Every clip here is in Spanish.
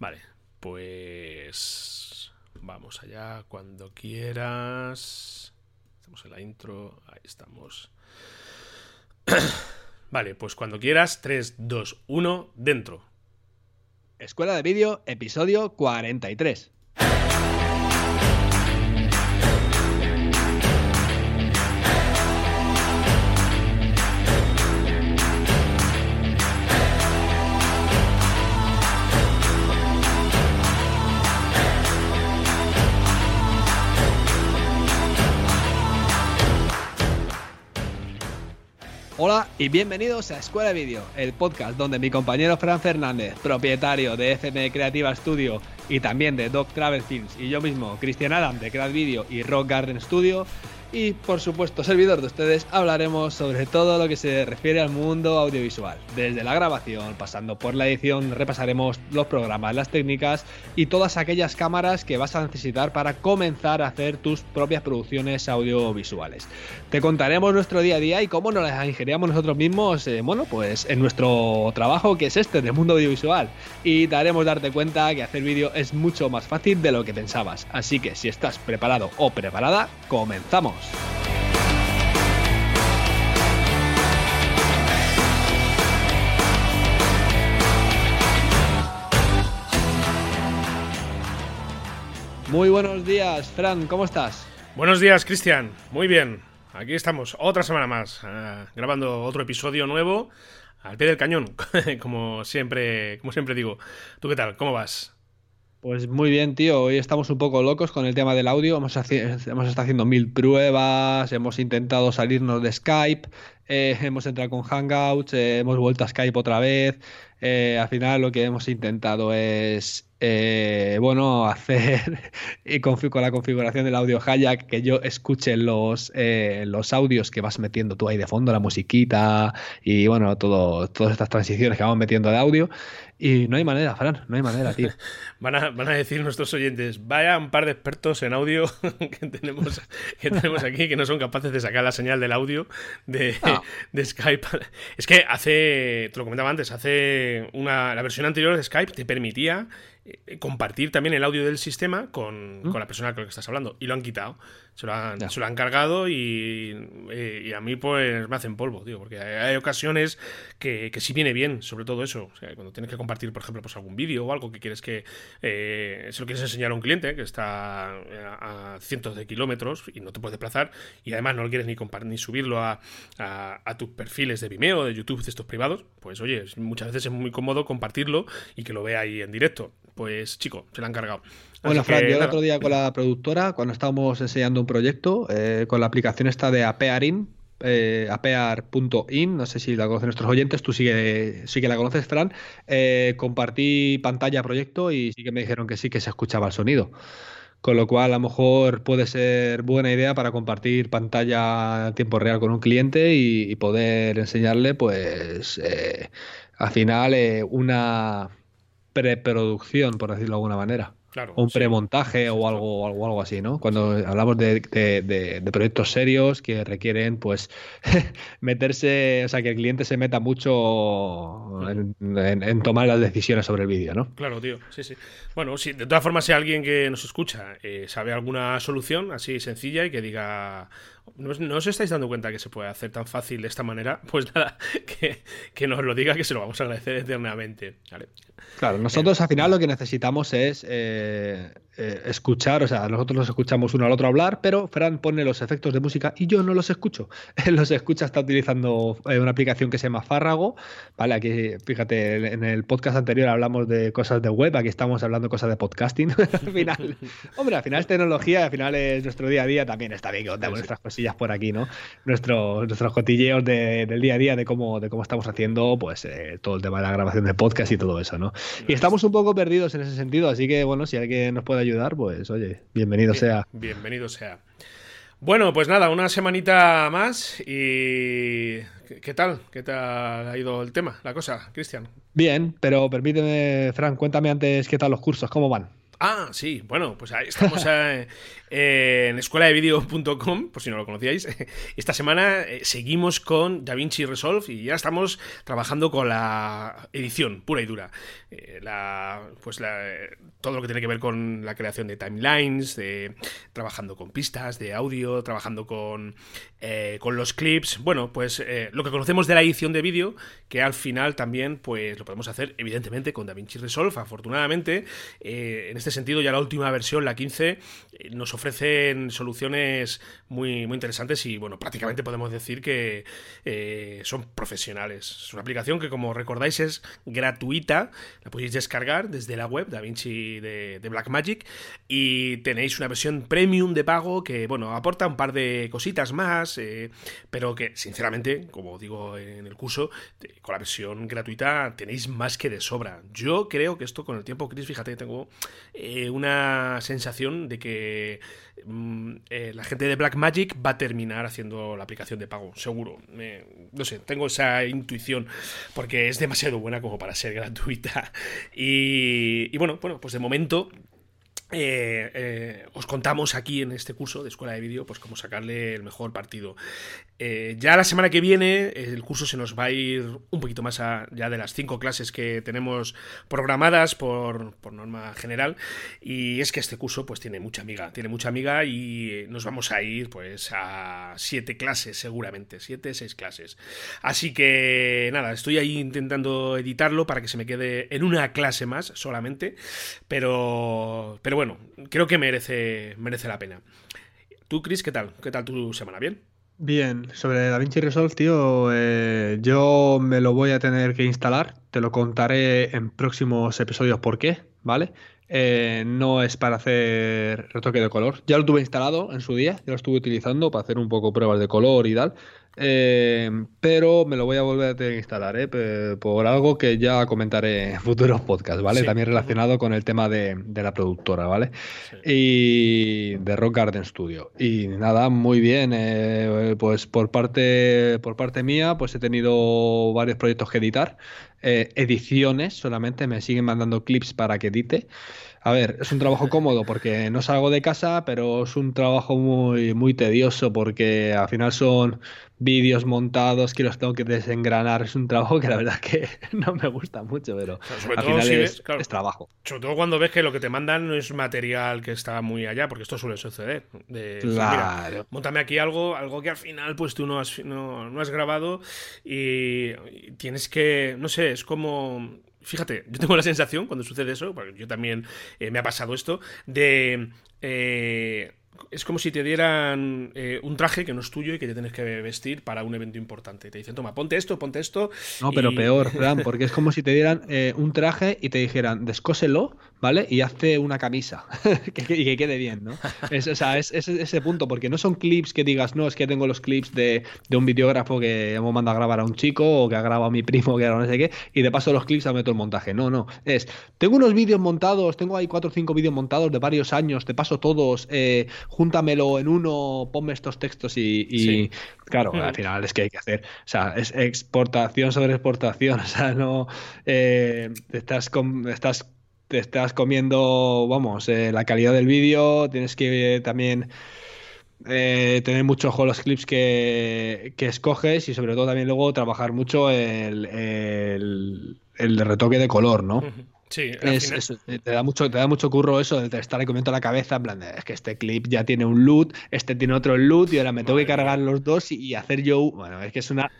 Vale, pues vamos allá cuando quieras. Estamos en la intro, ahí estamos. vale, pues cuando quieras, 3, 2, 1, dentro. Escuela de Vídeo, episodio 43. Y bienvenidos a Escuela de Vídeo, el podcast donde mi compañero Fran Fernández, propietario de FM Creativa Studio y también de Doc Travel Films, y yo mismo, Cristian Adam de Creat Video y Rock Garden Studio, y por supuesto servidor de ustedes hablaremos sobre todo lo que se refiere al mundo audiovisual. Desde la grabación, pasando por la edición, repasaremos los programas, las técnicas y todas aquellas cámaras que vas a necesitar para comenzar a hacer tus propias producciones audiovisuales. Te contaremos nuestro día a día y cómo nos las ingeniamos nosotros mismos, eh, bueno, pues en nuestro trabajo que es este, del mundo audiovisual. Y te haremos darte cuenta que hacer vídeo es mucho más fácil de lo que pensabas. Así que si estás preparado o preparada, comenzamos. Muy buenos días, Fran, ¿cómo estás? Buenos días, Cristian. Muy bien. Aquí estamos, otra semana más, ah, grabando otro episodio nuevo al pie del cañón, como siempre, como siempre digo. ¿Tú qué tal? ¿Cómo vas? Pues muy bien, tío. Hoy estamos un poco locos con el tema del audio. Hemos, hemos estado haciendo mil pruebas, hemos intentado salirnos de Skype, eh, hemos entrado con Hangouts, eh, hemos vuelto a Skype otra vez. Eh, al final lo que hemos intentado es eh, bueno, hacer y con la configuración del audio Hayak que yo escuche los, los audios que vas metiendo tú ahí de fondo, la musiquita y bueno, todo, todas estas transiciones que vamos metiendo de audio. Y no hay manera, Fran, no hay manera, tío. van, a, van a decir nuestros oyentes, vaya un par de expertos en audio que tenemos, que tenemos aquí que no son capaces de sacar la señal del audio de, ah. de Skype. Es que hace, te lo comentaba antes, hace una, la versión anterior de Skype te permitía eh, compartir también el audio del sistema con, ¿Mm? con, la persona con la que estás hablando. Y lo han quitado. Se lo han, se lo han cargado y, eh, y, a mí pues me hacen polvo, tío. Porque hay, ocasiones que, que, sí viene bien, sobre todo eso. O sea, cuando tienes que compartir, por ejemplo, pues algún vídeo o algo que quieres que eh, se lo quieres enseñar a un cliente que está a, cientos de kilómetros y no te puedes desplazar y además no lo quieres ni, ni subirlo a, a, a tus perfiles de Vimeo, de YouTube, de estos privados, pues oye, muchas veces es muy cómodo compartirlo y que lo vea ahí en directo pues chico, se la han cargado. bueno, Fran, yo el otro día con la productora, cuando estábamos enseñando un proyecto, eh, con la aplicación esta de Apearin, eh, apear.in, no sé si la conocen nuestros oyentes, tú sí que, sí que la conoces, Fran, eh, compartí pantalla proyecto y sí que me dijeron que sí que se escuchaba el sonido. Con lo cual, a lo mejor puede ser buena idea para compartir pantalla en tiempo real con un cliente y, poder enseñarle, pues, eh, al final, una, preproducción, por decirlo de alguna manera. Claro, o un premontaje o algo, algo, algo así, ¿no? Cuando hablamos de, de, proyectos serios que requieren, pues, meterse, o sea, que el cliente se meta mucho en, tomar las decisiones sobre el vídeo, ¿no? Claro, tío, sí, sí. Bueno, si de todas formas, si alguien que nos escucha eh, sabe alguna solución así sencilla y que diga, no, os estáis dando cuenta que se puede hacer tan fácil de esta manera, pues nada, que, que nos lo diga, que se lo vamos a agradecer eternamente. ¿vale? Claro, nosotros al final lo que necesitamos es eh, eh, escuchar, o sea, nosotros los escuchamos uno al otro hablar, pero Fran pone los efectos de música y yo no los escucho. Él los escucha, está utilizando eh, una aplicación que se llama Fárrago, ¿vale? Aquí, fíjate, en el podcast anterior hablamos de cosas de web, aquí estamos hablando de cosas de podcasting. al final, hombre, al final es tecnología, al final es nuestro día a día, también está bien que contamos nuestras cosillas por aquí, ¿no? Nuestro, nuestros cotilleos del día a día, de cómo, de cómo estamos haciendo, pues, todo el tema de la grabación de podcast y todo eso, ¿no? Y estamos un poco perdidos en ese sentido, así que, bueno, si alguien nos puede ayudar ayudar, pues oye, bienvenido sea. Bienvenido sea. Bueno, pues nada, una semanita más y... ¿Qué tal? ¿Qué tal ha ido el tema, la cosa, Cristian? Bien, pero permíteme, Fran, cuéntame antes qué tal los cursos, cómo van. Ah, sí, bueno, pues ahí estamos eh, en escueladevideo.com, por si no lo conocíais. Esta semana eh, seguimos con DaVinci Resolve y ya estamos trabajando con la edición pura y dura. Eh, la, pues todo lo que tiene que ver con la creación de timelines, de, trabajando con pistas de audio, trabajando con, con los clips. Bueno, pues lo que conocemos de la edición de vídeo, que al final también pues lo podemos hacer evidentemente con DaVinci Resolve, afortunadamente. en este sentido, ya la última versión, la 15, eh, nos ofrecen soluciones muy, muy interesantes y, bueno, prácticamente podemos decir que eh, son profesionales. Es una aplicación que, como recordáis, es gratuita, la podéis descargar desde la web DaVinci de, de Blackmagic y tenéis una versión premium de pago que, bueno, aporta un par de cositas más, eh, pero que, sinceramente, como digo en el curso, con la versión gratuita tenéis más que de sobra. Yo creo que esto con el tiempo, Chris, fíjate, tengo eh, una sensación de que mm, eh, la gente de Blackmagic va a terminar haciendo la aplicación de pago, seguro. no sé, tengo esa intuición porque es demasiado buena como para ser gratuita. Y, y bueno, bueno, pues de momento eh, eh, os contamos aquí en este curso de escuela de vídeo pues cómo sacarle el mejor partido. Eh, ya la semana que viene el curso se nos va a ir un poquito más allá de las cinco clases que tenemos programadas por, norma general. Y es que este curso pues tiene mucha amiga tiene mucha amiga y nos vamos a ir pues a siete clases seguramente. Siete seis clases. Así que nada estoy ahí intentando editarlo para que se me quede en una clase más solamente pero pero bueno, creo que merece, merece la pena. ¿Tú, Chris, qué tal? ¿Qué tal tu semana? ¿Bien? Bien, sobre DaVinci Resolve, tío, eh, yo me lo voy a tener que instalar, te lo contaré en próximos episodios por qué, ¿vale? Eh, no es para hacer retoque de color. Ya lo tuve instalado en su día, ya lo estuve utilizando para hacer un poco pruebas de color y tal. Eh, pero me lo voy a volver a instalar, ¿eh? por algo que ya comentaré en futuros podcasts, ¿vale? También relacionado con el tema de, la productora, ¿vale? Y de Rock Garden Studio. Y nada, muy bien. Eh, pues por parte, por parte mía, pues he tenido varios proyectos que editar. ediciones solamente, me siguen mandando clips para que edite. A ver, es un trabajo cómodo porque no salgo de casa, pero es un trabajo muy, muy tedioso porque al final son vídeos montados que los tengo que desengranar. Es un trabajo que la verdad que no me gusta mucho, pero al final es, trabajo. Sobre todo cuando ves que lo que te mandan no es material que está muy allá, porque esto suele suceder. claro. montame aquí algo, algo que al final pues tú no has, no, has grabado y tienes que, no sé, es como fíjate, yo tengo la sensación cuando sucede eso, porque yo también eh, me ha pasado esto, de... Eh, es como si te dieran eh, un traje que no es tuyo y que te tienes que vestir para un evento importante. Te dicen, toma, ponte esto, ponte esto. No, pero peor, Fran, porque es como si te dieran un traje y te dijeran, descóselo, ¿vale? Y hazte una camisa y que quede bien, ¿no? Es, o sea, es, ese punto, porque no son clips que digas, no, es que tengo los clips de, un videógrafo que hemos mandado a grabar a un chico o que ha grabado a mi primo que era no sé qué, y de paso los clips a meto el montaje. No, no. Es, tengo unos vídeos montados, tengo ahí cuatro o cinco vídeos montados de varios años, te paso todos, eh, júntamelo en uno, ponme estos textos y, claro, al final es que hay que hacer, o sea, es exportación sobre exportación, o sea, no, eh, estás, con, estás te estás comiendo, vamos, eh, la calidad del vídeo, tienes que eh, también eh, tener mucho ojo los clips que, escoges y sobre todo también luego trabajar mucho el, el, retoque de color, ¿no? Sí, te da mucho, te da mucho curro eso de estar ahí comiendo la cabeza, en plan, es que este clip ya tiene un loot, este tiene otro loot y ahora me tengo que cargar los dos y, y, hacer yo, bueno, es que es una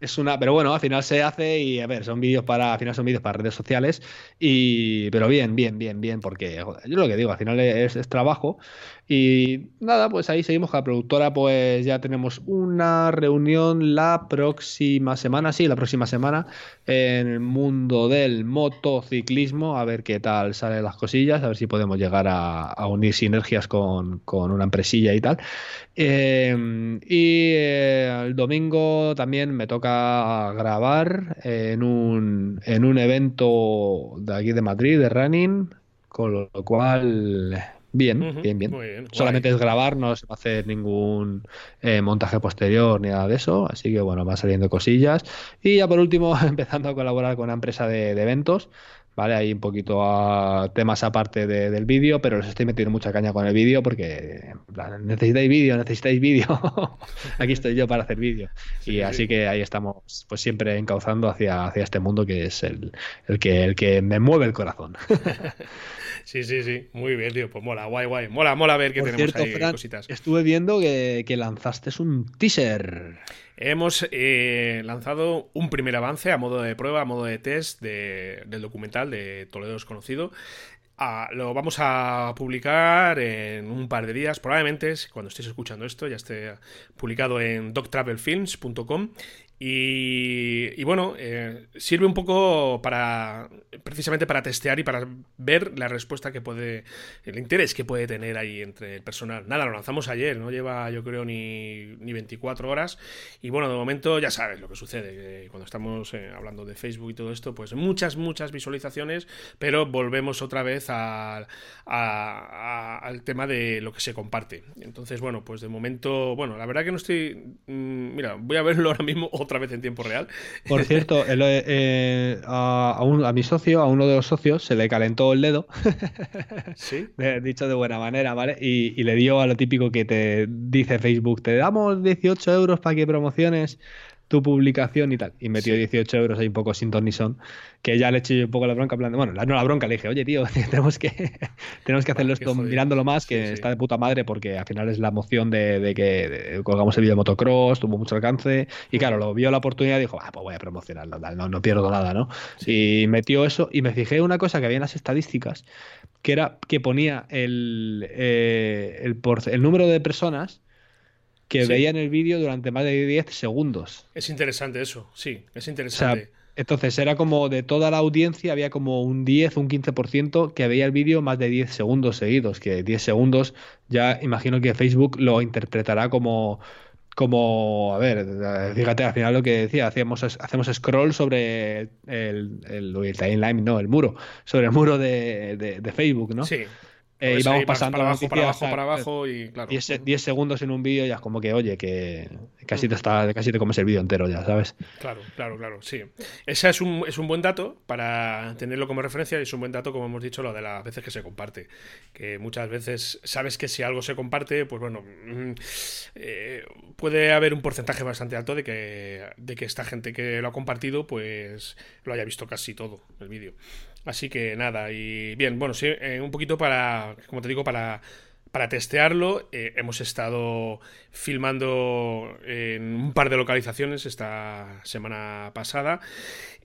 es una, pero bueno, al final se hace y a ver, son vídeos para, al final son vídeos para redes sociales y, pero bien, bien, bien, bien, porque yo lo que digo, al final es, trabajo y nada, pues ahí seguimos con la productora, pues ya tenemos una reunión la próxima semana, sí, la próxima semana en el mundo del motociclismo, a ver qué tal salen las cosillas, a ver si podemos llegar a, unir sinergias con, con, una empresilla y tal. Eh, y eh, el domingo también me toca grabar en un, en un evento de aquí de Madrid, de running, con lo cual Bien, bien, bien. Solamente es grabar, no se va a hacer ningún eh, montaje posterior ni nada de eso. Así que bueno, va saliendo cosillas. Y ya por último, empezando a colaborar con una empresa de, eventos, ¿vale? Hay un poquito a temas aparte del vídeo, pero les estoy metiendo mucha caña con el vídeo porque necesitáis vídeo, necesitáis vídeo. Aquí estoy yo para hacer vídeo. y así que ahí estamos, pues siempre encauzando hacia, hacia este mundo que es el, el, que, el que me mueve el corazón. Sí, sí, sí. Muy bien, tío. Pues mola, guay, guay. Mola, mola ver que tenemos ahí cositas. Estuve viendo que, que, lanzaste un teaser. Hemos eh, lanzado un primer avance a modo de prueba, a modo de test del documental de Toledo Desconocido. Ah, lo vamos a publicar en un par de días, probablemente cuando estéis escuchando esto ya esté publicado en doctravelfilms.com y, bueno, eh, sirve un poco para precisamente para testear y para ver la respuesta que puede, el interés que puede tener ahí entre el personal. Nada, lo lanzamos ayer, no lleva yo creo ni, ni 24 horas. Y bueno, de momento ya sabes lo que sucede, cuando estamos eh, hablando de Facebook y todo esto, pues muchas, muchas visualizaciones, pero volvemos otra vez al tema de lo que se comparte. Entonces, bueno, pues de momento, bueno, la verdad que no estoy... Mm, mira, voy a verlo ahora mismo otra vez en tiempo real. Por cierto, eh, a, a, mi socio, a uno de los socios, se le calentó el dedo. Sí. Dicho de buena manera, ¿vale? Y, le dio a lo típico que te dice Facebook: te damos 18 euros para que promociones tu publicación y tal. Y metió 18 euros ahí un poco sin ton ni son, que ya le eché yo un poco la bronca, plan bueno, no la bronca, le dije, oye, tío, tenemos que, tenemos que hacerlo esto mirándolo más, que está de puta madre, porque al final es la moción de, que colgamos el vídeo de motocross, tuvo mucho alcance, y claro, lo vio la oportunidad y dijo, ah, pues voy a promocionarlo, no, no pierdo nada, ¿no? Y metió eso, y me fijé una cosa que había en las estadísticas, que era que ponía el, eh, el, el número de personas que veían el vídeo durante más de 10 segundos. Es interesante eso, sí, es interesante. entonces era como de toda la audiencia, había como un 10, un 15% que veía el vídeo más de 10 segundos seguidos, que 10 segundos ya imagino que Facebook lo interpretará como como, a ver, fíjate, al final lo que decía, hacíamos, hacemos scroll sobre el, el, timeline, no, el muro, sobre el muro de, de Facebook, ¿no? Sí. Eh, y vamos pasando para abajo, para abajo, para abajo y claro. 10, segundos en un vídeo ya es como que, oye, que casi te, está, casi te comes el vídeo entero ya, ¿sabes? Claro, claro, claro, sí. Ese es un, es un buen dato para tenerlo como referencia y es un buen dato, como hemos dicho, lo de las veces que se comparte. Que muchas veces sabes que si algo se comparte, pues bueno, mm, eh, puede haber un porcentaje bastante alto de que, de que esta gente que lo ha compartido, pues lo haya visto casi todo el vídeo. Así que nada, y bien, bueno, sí, eh, un poquito para, como te digo, para, para testearlo. Eh, hemos estado filmando en un par de localizaciones esta semana pasada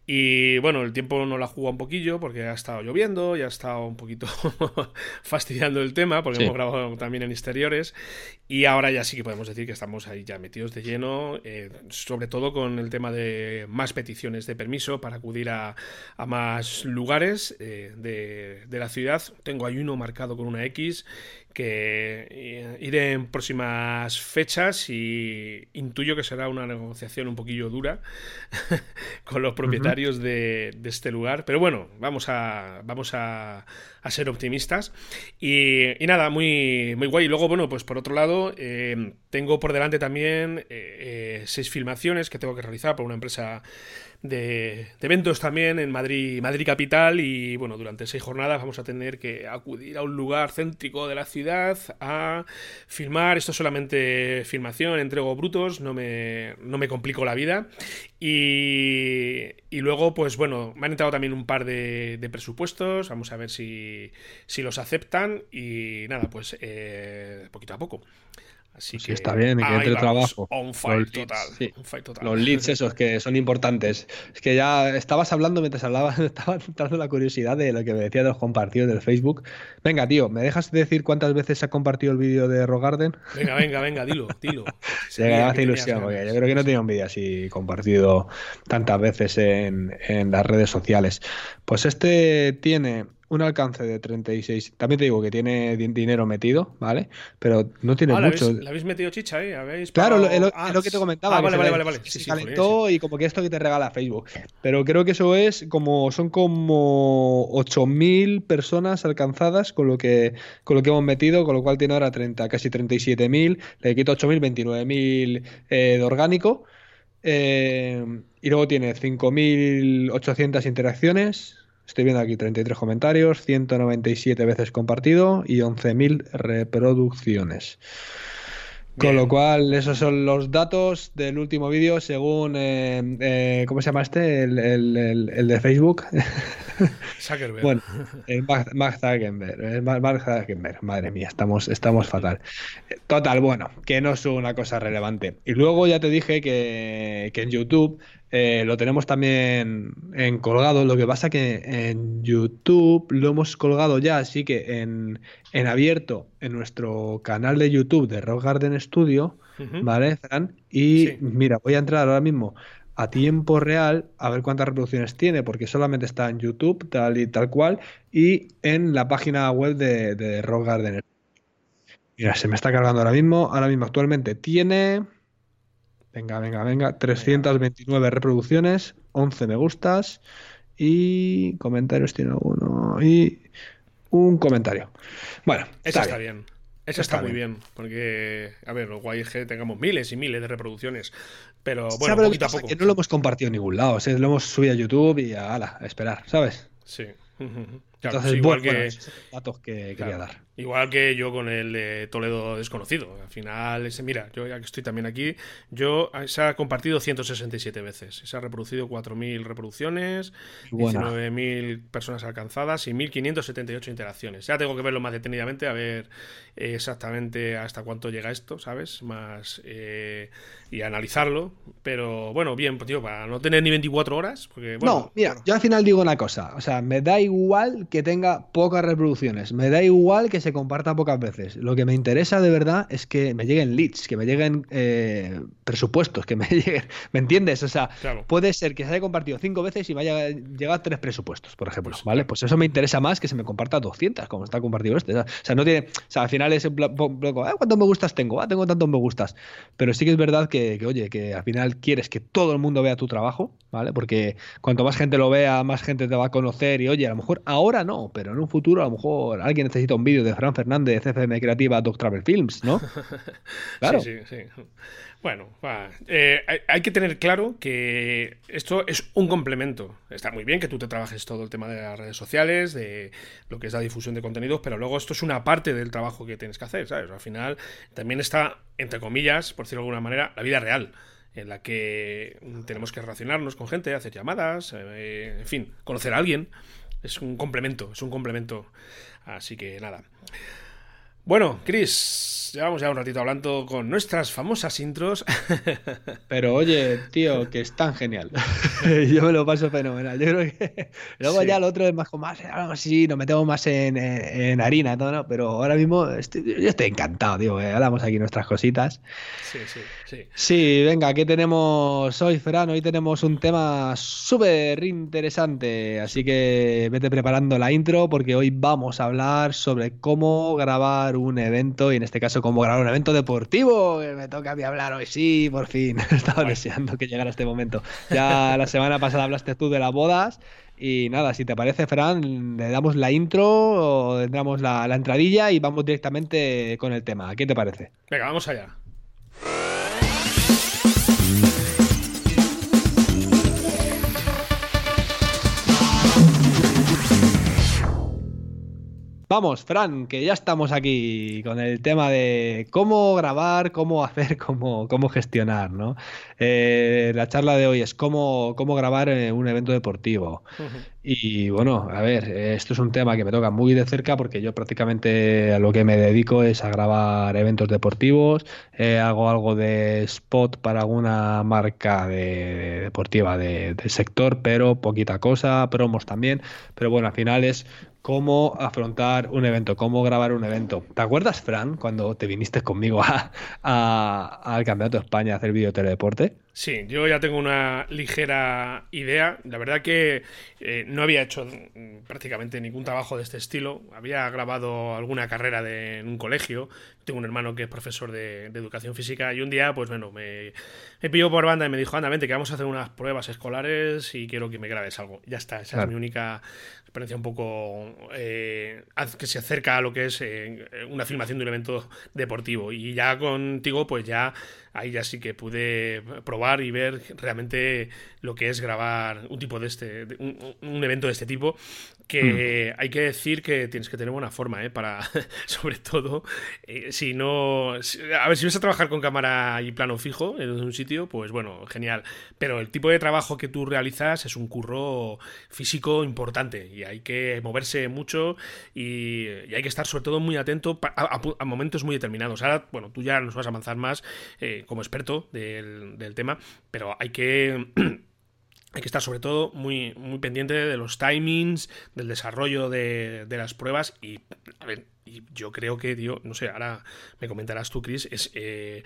y bueno, el tiempo no la jugado un poquillo porque ha estado lloviendo y ha estado un poquito fastidiando el tema porque hemos grabado también en exteriores y ahora ya sí que podemos decir que estamos ahí ya metidos de lleno, eh, sobre todo con el tema de más peticiones de permiso para acudir a, más lugares eh, de, de la ciudad. Tengo ahí uno marcado con una X que eh, iré en próximas fechas y intuyo que será una negociación un poquillo dura con los propietarios de, este lugar. Pero bueno, vamos a, vamos a, ser optimistas. Y, nada, muy, muy guay. Y luego, bueno, pues por otro lado, eh, tengo por delante también eh, seis filmaciones que tengo que realizar por una empresa de, eventos también en Madrid, Madrid Capital y bueno, durante seis jornadas vamos a tener que acudir a un lugar céntrico de la ciudad a filmar. Esto es solamente filmación, entrego brutos, no me, no me complico la vida. Y, y luego, pues bueno, me han entrado también un par de, presupuestos, vamos a ver si, si, los aceptan y nada, pues eh, poquito a poco. Así que está bien, que entre trabajo. On fire, total, Los leads esos que son importantes. Es que ya estabas hablando mientras hablaba, estaba entrando la curiosidad de lo que me decía de los compartidos del Facebook. Venga, tío, ¿me dejas decir cuántas veces se ha compartido el vídeo de Rogarden? Venga, venga, venga, dilo, dilo. me hace ilusión, porque yo creo que no tenía un vídeo así compartido tantas veces en, en las redes sociales. Pues este tiene un alcance de 36. También te digo que tiene dinero metido, ¿vale? Pero no tiene ah, mucho. ¿Le habéis metido chicha ahí? Claro, es lo, que te comentaba. Ah, vale, vale, vale, Se calentó y como que esto que te regala Facebook. Pero creo que eso es como. Son como 8.000 personas alcanzadas con lo que con lo que hemos metido, con lo cual tiene ahora 30, casi 37.000. Le quito 8.000, 29.000 eh, de orgánico. Eh, y luego tiene 5.800 interacciones Estoy viendo aquí 33 comentarios, 197 veces compartido y 11.000 reproducciones. Con lo cual, esos son los datos del último vídeo según, eh, eh, ¿cómo se llama este? El, el, de Facebook. Zuckerberg. bueno, Mark, Zuckerberg, Mark Zuckerberg. Madre mía, estamos, estamos fatal. Total, bueno, que no es una cosa relevante. Y luego ya te dije que, que en YouTube eh, lo tenemos también en colgado. Lo que pasa que en YouTube lo hemos colgado ya, así que en, en abierto en nuestro canal de YouTube de Rock Garden Studio, ¿vale, Fran? Y mira, voy a entrar ahora mismo a tiempo real a ver cuántas reproducciones tiene, porque solamente está en YouTube, tal y tal cual, y en la página web de, de Rock Garden. Mira, se me está cargando ahora mismo. Ahora mismo actualmente tiene Venga, venga, venga. 329 reproducciones, 11 me gustas y comentarios tiene uno y un comentario. Bueno, eso está, bien. Eso está, muy bien. porque, a ver, lo guay es que tengamos miles y miles de reproducciones, pero bueno, poquito a poco. Que no lo hemos compartido en ningún lado, o lo hemos subido a YouTube y a, ala, a esperar, ¿sabes? Sí. Entonces, igual que... datos que quería dar. Igual que yo con el de Toledo desconocido. Al final, ese, mira, yo ya que estoy también aquí, yo ah, se ha compartido 167 veces. Se ha reproducido 4.000 reproducciones, 19.000 personas alcanzadas y 1.578 interacciones. Ya tengo que verlo más detenidamente a ver eh, exactamente hasta cuánto llega esto, ¿sabes? Más eh, y analizarlo. Pero bueno, bien, pues, tío, para no tener ni 24 horas. Porque, no, mira, yo al final digo una cosa. O sea, me da igual que tenga pocas reproducciones. Me da igual que se comparta pocas veces. Lo que me interesa de verdad es que me lleguen leads, que me lleguen eh, presupuestos, que me lleguen. ¿Me entiendes? O sea, puede ser que se haya compartido cinco veces y me haya llegado tres presupuestos, por ejemplo. Pues, ¿Vale? Pues eso me interesa más que se me comparta 200, como está compartido este. O sea, no tiene. O sea, al final es en bloco, ah, ¿cuántos me gustas tengo? Ah, tengo tantos me gustas. Pero sí que es verdad que, que, oye, que al final quieres que todo el mundo vea tu trabajo, ¿vale? Porque cuanto más gente lo vea, más gente te va a conocer y, oye, a lo mejor ahora no, pero en un futuro a lo mejor alguien necesita un vídeo de Fran Fernández, FM Creativa, Doc Travel Films, ¿no? Claro. sí, sí, sí. Bueno, eh, hay que tener claro que esto es un complemento. Está muy bien que tú te trabajes todo el tema de las redes sociales, de lo que es la difusión de contenidos, pero luego esto es una parte del trabajo que tienes que hacer, ¿sabes? Al final también está, entre comillas, por decirlo de alguna manera, la vida real en la que tenemos que relacionarnos con gente, hacer llamadas, eh, en fin, conocer a alguien. Es un complemento, es un complemento. Así que nada. Bueno, Chris, llevamos ya un ratito hablando con nuestras famosas intros. Pero oye, tío, que es tan genial. Yo me lo paso fenomenal. Yo creo que luego ya lo otro es más como más, sí, nos metemos más en, harina, todo, ¿no? Pero ahora mismo estoy, yo estoy encantado, tío. hablamos aquí nuestras cositas. Sí, sí, sí. Sí, venga, ¿qué tenemos hoy, Ferran? Hoy tenemos un tema súper interesante. Así que vete preparando la intro porque hoy vamos a hablar sobre cómo grabar un evento y en este caso como grabar un evento deportivo. me toca a mí hablar hoy, sí, por fin. Estaba deseando que llegara este momento. Ya la semana pasada hablaste tú de las bodas. Y nada, si te parece, Fran, le damos la intro, o le damos la, la entradilla y vamos directamente con el tema. ¿Qué te parece? Venga, vamos allá. Vamos, Fran, que ya estamos aquí con el tema de cómo grabar, cómo hacer, cómo, cómo gestionar, ¿no? Eh, la charla de hoy es cómo, cómo grabar eh, un evento deportivo. Y bueno, a ver, esto es un tema que me toca muy de cerca porque yo prácticamente a lo que me dedico es a grabar eventos deportivos, eh, hago algo de spot para alguna marca de, deportiva del de sector, pero poquita cosa, promos también, pero bueno, al final es cómo afrontar un evento, cómo grabar un evento. ¿Te acuerdas, Fran, cuando te viniste conmigo a, al Campeonato de España a hacer vídeo teledeporte? Sí, yo ya tengo una ligera idea. La verdad que eh, no había hecho prácticamente ningún trabajo de este estilo. Había grabado alguna carrera de, en un colegio. Tengo un hermano que es profesor de, educación física y un día, pues bueno, me, me, pilló por banda y me dijo, anda, vente, que vamos a hacer unas pruebas escolares y quiero que me grabes algo. Ya está, esa es mi única experiencia un poco eh, que se acerca a lo que es eh, una filmación de un evento deportivo. Y ya contigo, pues ya ahí ya sí que pude probar y ver realmente lo que es grabar un tipo de este, un, evento de este tipo, que mm. hay que decir que tienes que tener buena forma, ¿eh? Para, sobre todo, eh, si no, a ver, si vas a trabajar con cámara y plano fijo en un sitio, pues bueno, genial, pero el tipo de trabajo que tú realizas es un curro físico importante y hay que moverse mucho y, hay que estar sobre todo muy atento a, momentos muy determinados. Ahora, bueno, tú ya nos vas a avanzar más eh, como experto del, del tema, pero hay que... hay que estar sobre todo muy, muy pendiente de los timings, del desarrollo de, de las pruebas y, a ver, y yo creo que, tío, no sé, ahora me comentarás tú, Chris, es eh,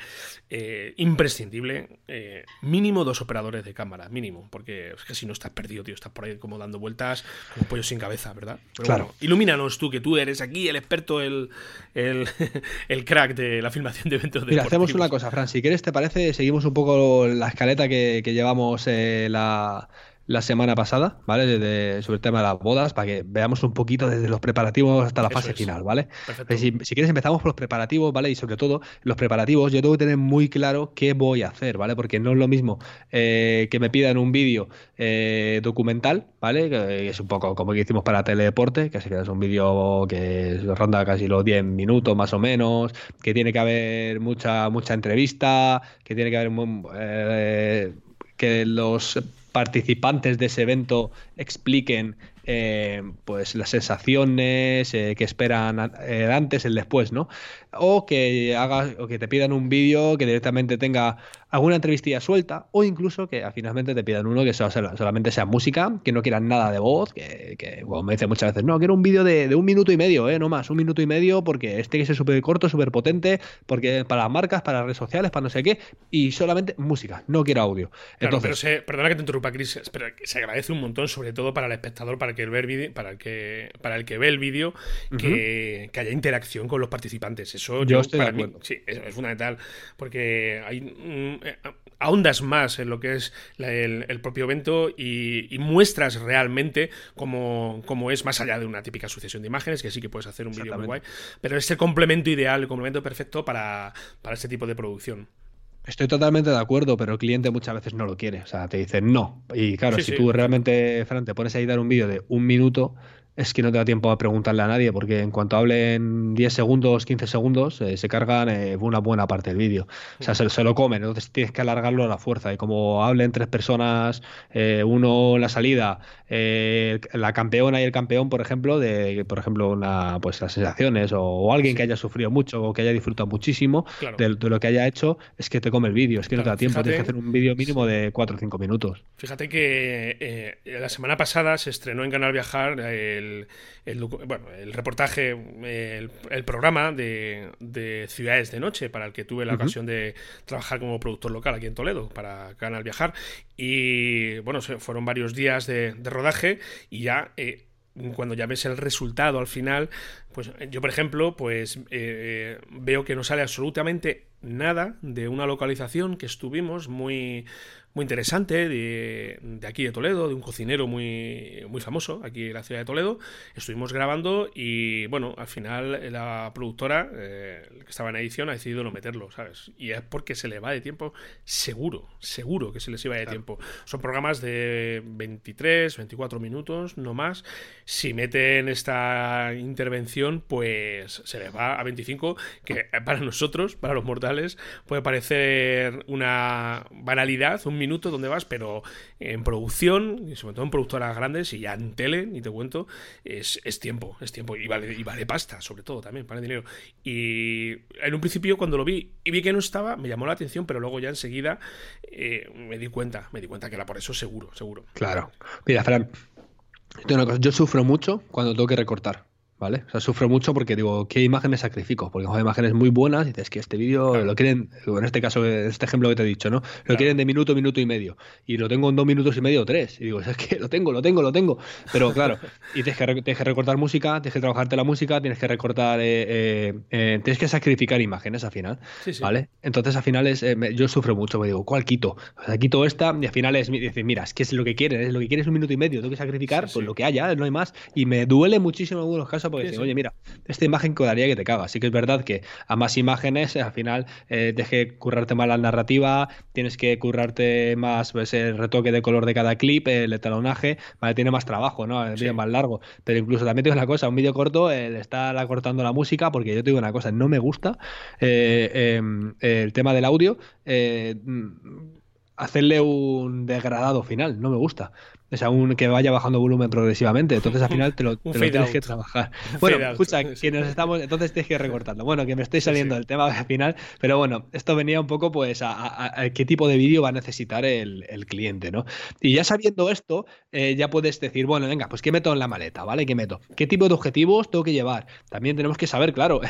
eh, imprescindible eh, mínimo dos operadores de cámara, mínimo, porque es que si no estás perdido, tío, estás por ahí como dando vueltas como pollo sin cabeza, ¿verdad? claro. ilumínanos tú, que tú eres aquí el experto, el, el, crack de la filmación de eventos Mira, hacemos una cosa, Fran, si quieres, ¿te parece? Seguimos un poco la escaleta que, que llevamos la la semana pasada, ¿vale? sobre el tema de las bodas, para que veamos un poquito desde los preparativos hasta la fase final, ¿vale? Si, quieres empezamos por los preparativos, ¿vale? Y sobre todo, los preparativos, yo tengo que tener muy claro qué voy a hacer, ¿vale? Porque no es lo mismo eh, que me pidan un vídeo eh, documental, ¿vale? Que es un poco como que hicimos para Teledeporte, que es un vídeo que ronda casi los 10 minutos más o menos, que tiene que haber mucha, mucha entrevista, que tiene que haber... Eh, que los participantes de ese evento expliquen eh, pues las sensaciones eh, que esperan eh, antes, el después, ¿no? O que hagas, o que te pidan un vídeo que directamente tenga alguna entrevistilla suelta, o incluso que finalmente te pidan uno que solamente sea música, que no quieran nada de voz, que, como me dicen muchas veces, no, quiero un vídeo de, un minuto y medio, ¿eh? No más, un minuto y medio, porque este que es súper corto, súper potente, porque para las marcas, para las redes sociales, para no sé qué, y solamente música, no quiero audio. Entonces, pero perdona que te interrumpa, Chris, pero se agradece un montón, sobre todo para el espectador, para que el para el que, para el que ve el vídeo, que, haya interacción con los participantes. Eso yo, estoy de acuerdo. sí, es, fundamental, porque hay mm, ahondas más en lo que es el, propio evento y, muestras realmente cómo, cómo, es más allá de una típica sucesión de imágenes, que sí que puedes hacer un vídeo muy guay, pero es el complemento ideal, el complemento perfecto para, para este tipo de producción. Estoy totalmente de acuerdo, pero el cliente muchas veces no lo quiere. O sea, te dice no. Y claro, si tú realmente, Fran, te pones ahí a dar un vídeo de un minuto, es que no te da tiempo a preguntarle a nadie, porque en cuanto hablen 10 segundos, 15 segundos, eh, se cargan eh, una buena parte del vídeo. O sea, se, lo comen, entonces tienes que alargarlo a la fuerza. Y como hablen tres personas, eh, uno en la salida, la campeona y el campeón, por ejemplo, de, por ejemplo, una, pues las sensaciones, o, alguien que haya sufrido mucho o que haya disfrutado muchísimo de, lo que haya hecho, es que te come el vídeo, es que no te da tiempo, tienes que hacer un vídeo mínimo de 4 o 5 minutos. Fíjate que la semana pasada se estrenó en Canal Viajar el el, bueno, el reportaje, el, programa de, Ciudades de Noche, para el que tuve la ocasión de trabajar como productor local aquí en Toledo, para Canal Viajar. Y bueno, fueron varios días de, rodaje y ya... Eh, cuando ya ves el resultado al final, pues yo por ejemplo, pues eh, veo que no sale absolutamente nada de una localización que estuvimos muy muy interesante de, aquí de Toledo, de un cocinero muy, muy famoso aquí en la ciudad de Toledo. Estuvimos grabando y bueno, al final la productora eh, que estaba en edición ha decidido no meterlo, ¿sabes? Y es porque se le va de tiempo, seguro, seguro que se les iba de tiempo. Son programas de 23, 24 minutos, no más. Si meten esta intervención, pues se les va a 25, que para nosotros, para los mortales, puede parecer una banalidad, un minuto donde vas, pero en producción, y sobre todo en productoras grandes y ya en tele, ni te cuento, es, tiempo, es tiempo y vale, y vale pasta, sobre todo también, vale dinero. Y en un principio cuando lo vi y vi que no estaba, me llamó la atención, pero luego ya enseguida eh, me di cuenta, me di cuenta que era por eso seguro, seguro. Claro. Mira, Fran, yo sufro mucho cuando tengo que recortar. ¿Vale? O sea, sufro mucho porque digo, ¿qué imágenes sacrifico? Porque hay imágenes muy buenas y dices que este vídeo lo quieren, en este caso, este ejemplo que te he dicho, ¿no? Lo quieren de minuto, minuto y medio. Y lo tengo en dos minutos y medio o tres. Y digo, es que lo tengo, lo tengo, lo tengo. Pero claro, y tienes que, tienes que recortar música, tienes que trabajarte la música, tienes que recortar, eh, eh, eh, tienes que sacrificar imágenes al final, ¿vale? Entonces al final es, yo sufro mucho, me digo, ¿cuál quito? O sea, quito esta y al final es, decir, mira, es que es lo que quieren, es lo que quieres un minuto y medio, tengo que sacrificar pues lo que haya, no hay más. Y me duele muchísimo en algunos casos porque oye, mira, esta imagen quedaría que te caga. Así que es verdad que a más imágenes, al final, eh, deje currarte más la narrativa, tienes que currarte más pues, el retoque de color de cada clip, el etalonaje, ¿vale? Tiene más trabajo, ¿no? El vídeo más largo. Pero incluso también tengo una cosa, un vídeo corto, el estar acortando la música, porque yo te digo una cosa, no me gusta eh, em, el tema del audio. Eh, hacerle un degradado final, no me gusta. O sea, un que vaya bajando volumen progresivamente. Entonces al final te lo, tienes que trabajar. Bueno, escucha, que nos estamos, entonces tienes que ir recortando. Bueno, que me estoy saliendo del tema al final, pero bueno, esto venía un poco pues a, qué tipo de vídeo va a necesitar el, cliente, ¿no? Y ya sabiendo esto, eh, ya puedes decir, bueno, venga, pues qué meto en la maleta, ¿vale? ¿Qué meto? ¿Qué tipo de objetivos tengo que llevar? También tenemos que saber, claro,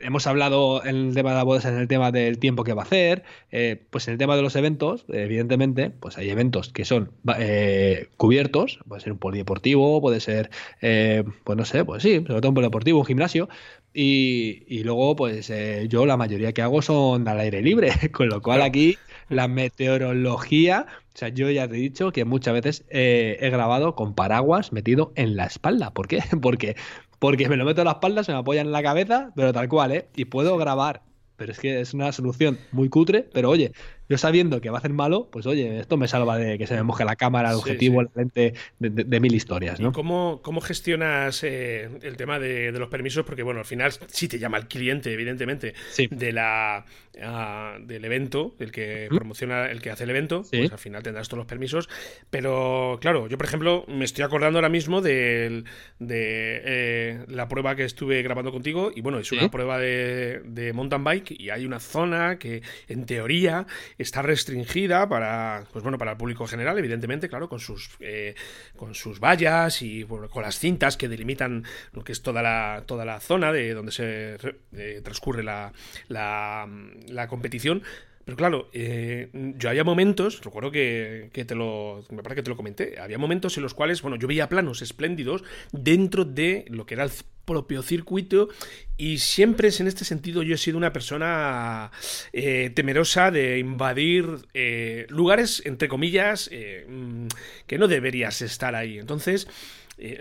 hemos hablado en el tema de la bodas, en el tema del tiempo que va a hacer, eh, pues en el tema de los eventos, evidentemente, pues hay eventos que son eh, cubiertos, puede ser un polideportivo, puede ser, eh, pues no sé, pues sí, sobre todo un polideportivo, un gimnasio, y, y luego, pues yo la mayoría que hago son al aire libre, con lo cual aquí la meteorología, o sea, yo ya te he dicho que muchas veces he grabado con paraguas metido en la espalda. ¿Por qué? Porque porque me lo meto en la espalda, se me apoyan en la cabeza, pero tal cual, ¿eh? Y puedo grabar. Pero es que es una solución muy cutre, pero oye, yo sabiendo que va a hacer malo, pues oye, esto me salva de que se me moje la cámara, el objetivo, la lente, de, mil historias, ¿no? ¿Y cómo, cómo gestionas eh, el tema de, los permisos? Porque, bueno, al final sí te llama el cliente, evidentemente, de la, ah, del evento, el que promociona, el que hace el evento, pues al final tendrás todos los permisos. Pero, claro, yo, por ejemplo, me estoy acordando ahora mismo de, de eh, la prueba que estuve grabando contigo, y bueno, es una prueba de, de mountain bike, y hay una zona que, en teoría, está restringida para, pues bueno, para el público general, evidentemente, claro, con sus, eh, con sus vallas y con las cintas que delimitan lo que es toda la, toda la zona de donde se eh, transcurre la, la, la competición. Pero claro, eh, yo había momentos, recuerdo que, que, te lo. Me parece que te lo comenté. Había momentos en los cuales, bueno, yo veía planos espléndidos dentro de lo que era el propio circuito y siempre en este sentido yo he sido una persona eh, temerosa de invadir eh, lugares, entre comillas, mm, que no deberías estar ahí. Entonces,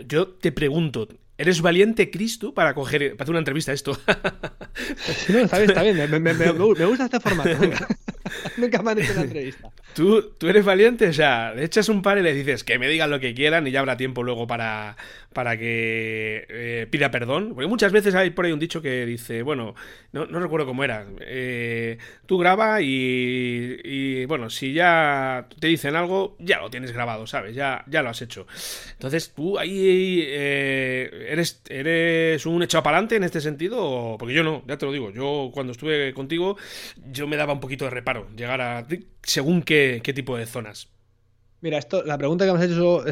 yo te pregunto, ¿Eres valiente, Cristo, para coger para hacer una entrevista a esto? no, está bien, está bien. Me, gusta este formato. Nunca me han hecho una entrevista. ¿Tú, tú eres valiente, o sea, le echas un par y le dices que me digan lo que quieran y ya habrá tiempo luego para, para que eh, pida perdón. Porque muchas veces hay por ahí un dicho que dice, bueno, no, recuerdo cómo era. Eh, tú graba y, bueno, si ya te dicen algo, ya lo tienes grabado, ¿sabes? Ya, ya lo has hecho. Entonces, tú ahí eh, eres, eres un echado para en este sentido, porque yo no, ya te lo digo. Yo cuando estuve contigo, yo me daba un poquito de reparo llegar a según qué, qué tipo de zonas. Mira, esto, la pregunta que me has hecho yo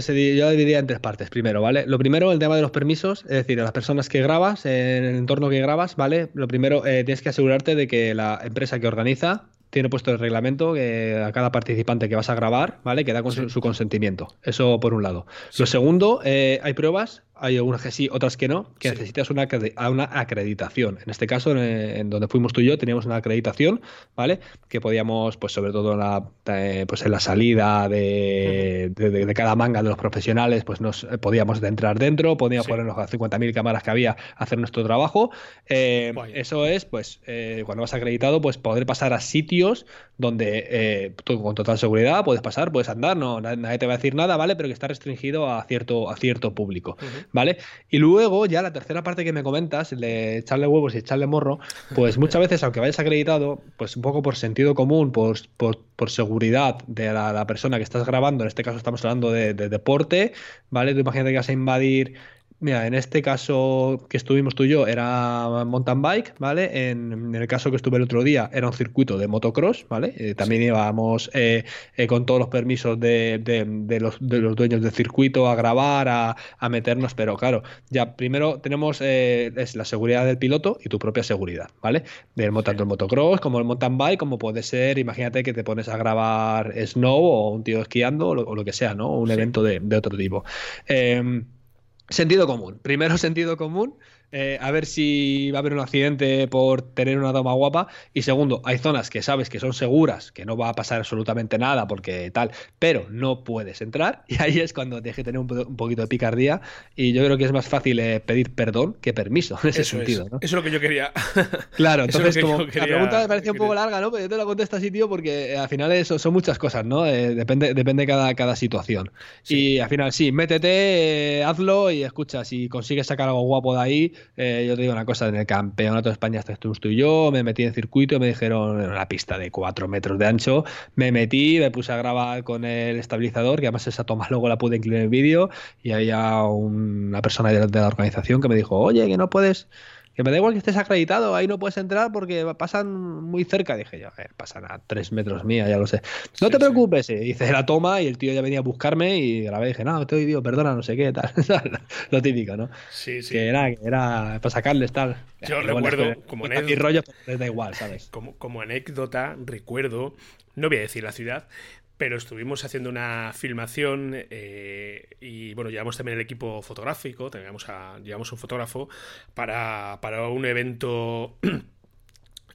la dividiría en tres partes. Primero, ¿vale? Lo primero, el tema de los permisos, es decir, a las personas que grabas, en el entorno que grabas, ¿vale? Lo primero, eh, tienes que asegurarte de que la empresa que organiza tiene puesto el reglamento que a cada participante que vas a grabar, ¿vale? Que da con su, consentimiento. Eso por un lado. Lo segundo, eh, hay pruebas hay algunas que sí, otras que no, que necesitas una, una acreditación. En este caso, en, donde fuimos tú y yo, teníamos una acreditación, ¿vale? Que podíamos, pues sobre todo en la, eh, pues en la salida de, de, cada manga de los profesionales, pues nos eh, podíamos entrar dentro, podíamos ponernos las 50.000 cámaras que había, hacer nuestro trabajo. Eh, eso es, pues, cuando vas acreditado, pues poder pasar a sitios donde tú, con total seguridad puedes pasar, puedes andar, no, nadie te va a decir nada, ¿vale? Pero que está restringido a cierto, a cierto público. ¿Vale? Y luego, ya la tercera parte que me comentas, el de echarle huevos y echarle morro, pues muchas veces, aunque vayas acreditado, pues un poco por sentido común, por, por, seguridad de la, persona que estás grabando, en este caso estamos hablando de, de deporte, ¿vale? Tú imagínate que vas a invadir Mira, en este caso que estuvimos tú y yo era mountain bike, ¿vale? En, el caso que estuve el otro día era un circuito de motocross, ¿vale? Eh, también íbamos eh, eh, con todos los permisos de, de, los, de, los, dueños del circuito a grabar, a, a meternos, pero claro, ya primero tenemos es la seguridad del piloto y tu propia seguridad, ¿vale? Del, tanto el motocross como el mountain bike, como puede ser, imagínate que te pones a grabar snow o un tío esquiando o lo, que sea, ¿no? Un evento de, otro tipo. Sentido común. Primero sentido común, eh, a ver si va a haber un accidente por tener una toma guapa. Y segundo, hay zonas que sabes que son seguras, que no va a pasar absolutamente nada porque tal, pero no puedes entrar. Y ahí es cuando que tener un, poquito de picardía. Y yo creo que es más fácil eh, pedir perdón que permiso en ese sentido. Eso es lo que yo quería. Claro, entonces como la pregunta me parece un poco larga, ¿no? Pero yo te la contesto así, tío, porque al final eso son muchas cosas, ¿no? depende depende cada, cada situación. Y al final sí, métete, hazlo y escucha, si consigues sacar algo guapo de ahí, eh, yo te digo una cosa, en el campeonato de España estuvimos tú y yo, me metí en circuito me dijeron en una pista de 4 metros de ancho, me metí, me puse a grabar con el estabilizador, que además esa toma luego la pude incluir en el vídeo, y había una persona de la organización que me dijo, oye, que no puedes que me da igual que estés acreditado, ahí no puedes entrar porque pasan muy cerca. Dije yo, pasan a tres metros mía, ya lo sé. No te preocupes, sí. hice la toma y el tío ya venía a buscarme y grabé. Dije, no, te digo, perdona, no sé qué, tal. lo típico, ¿no? Sí, sí. Que era, era para sacarles tal. Yo recuerdo, como anécdota. rollo, les da igual, ¿sabes? Como, como anécdota, recuerdo, no voy a decir la ciudad, pero estuvimos haciendo una filmación eh, y bueno, llevamos también el equipo fotográfico, teníamos a, llevamos un fotógrafo para, para un evento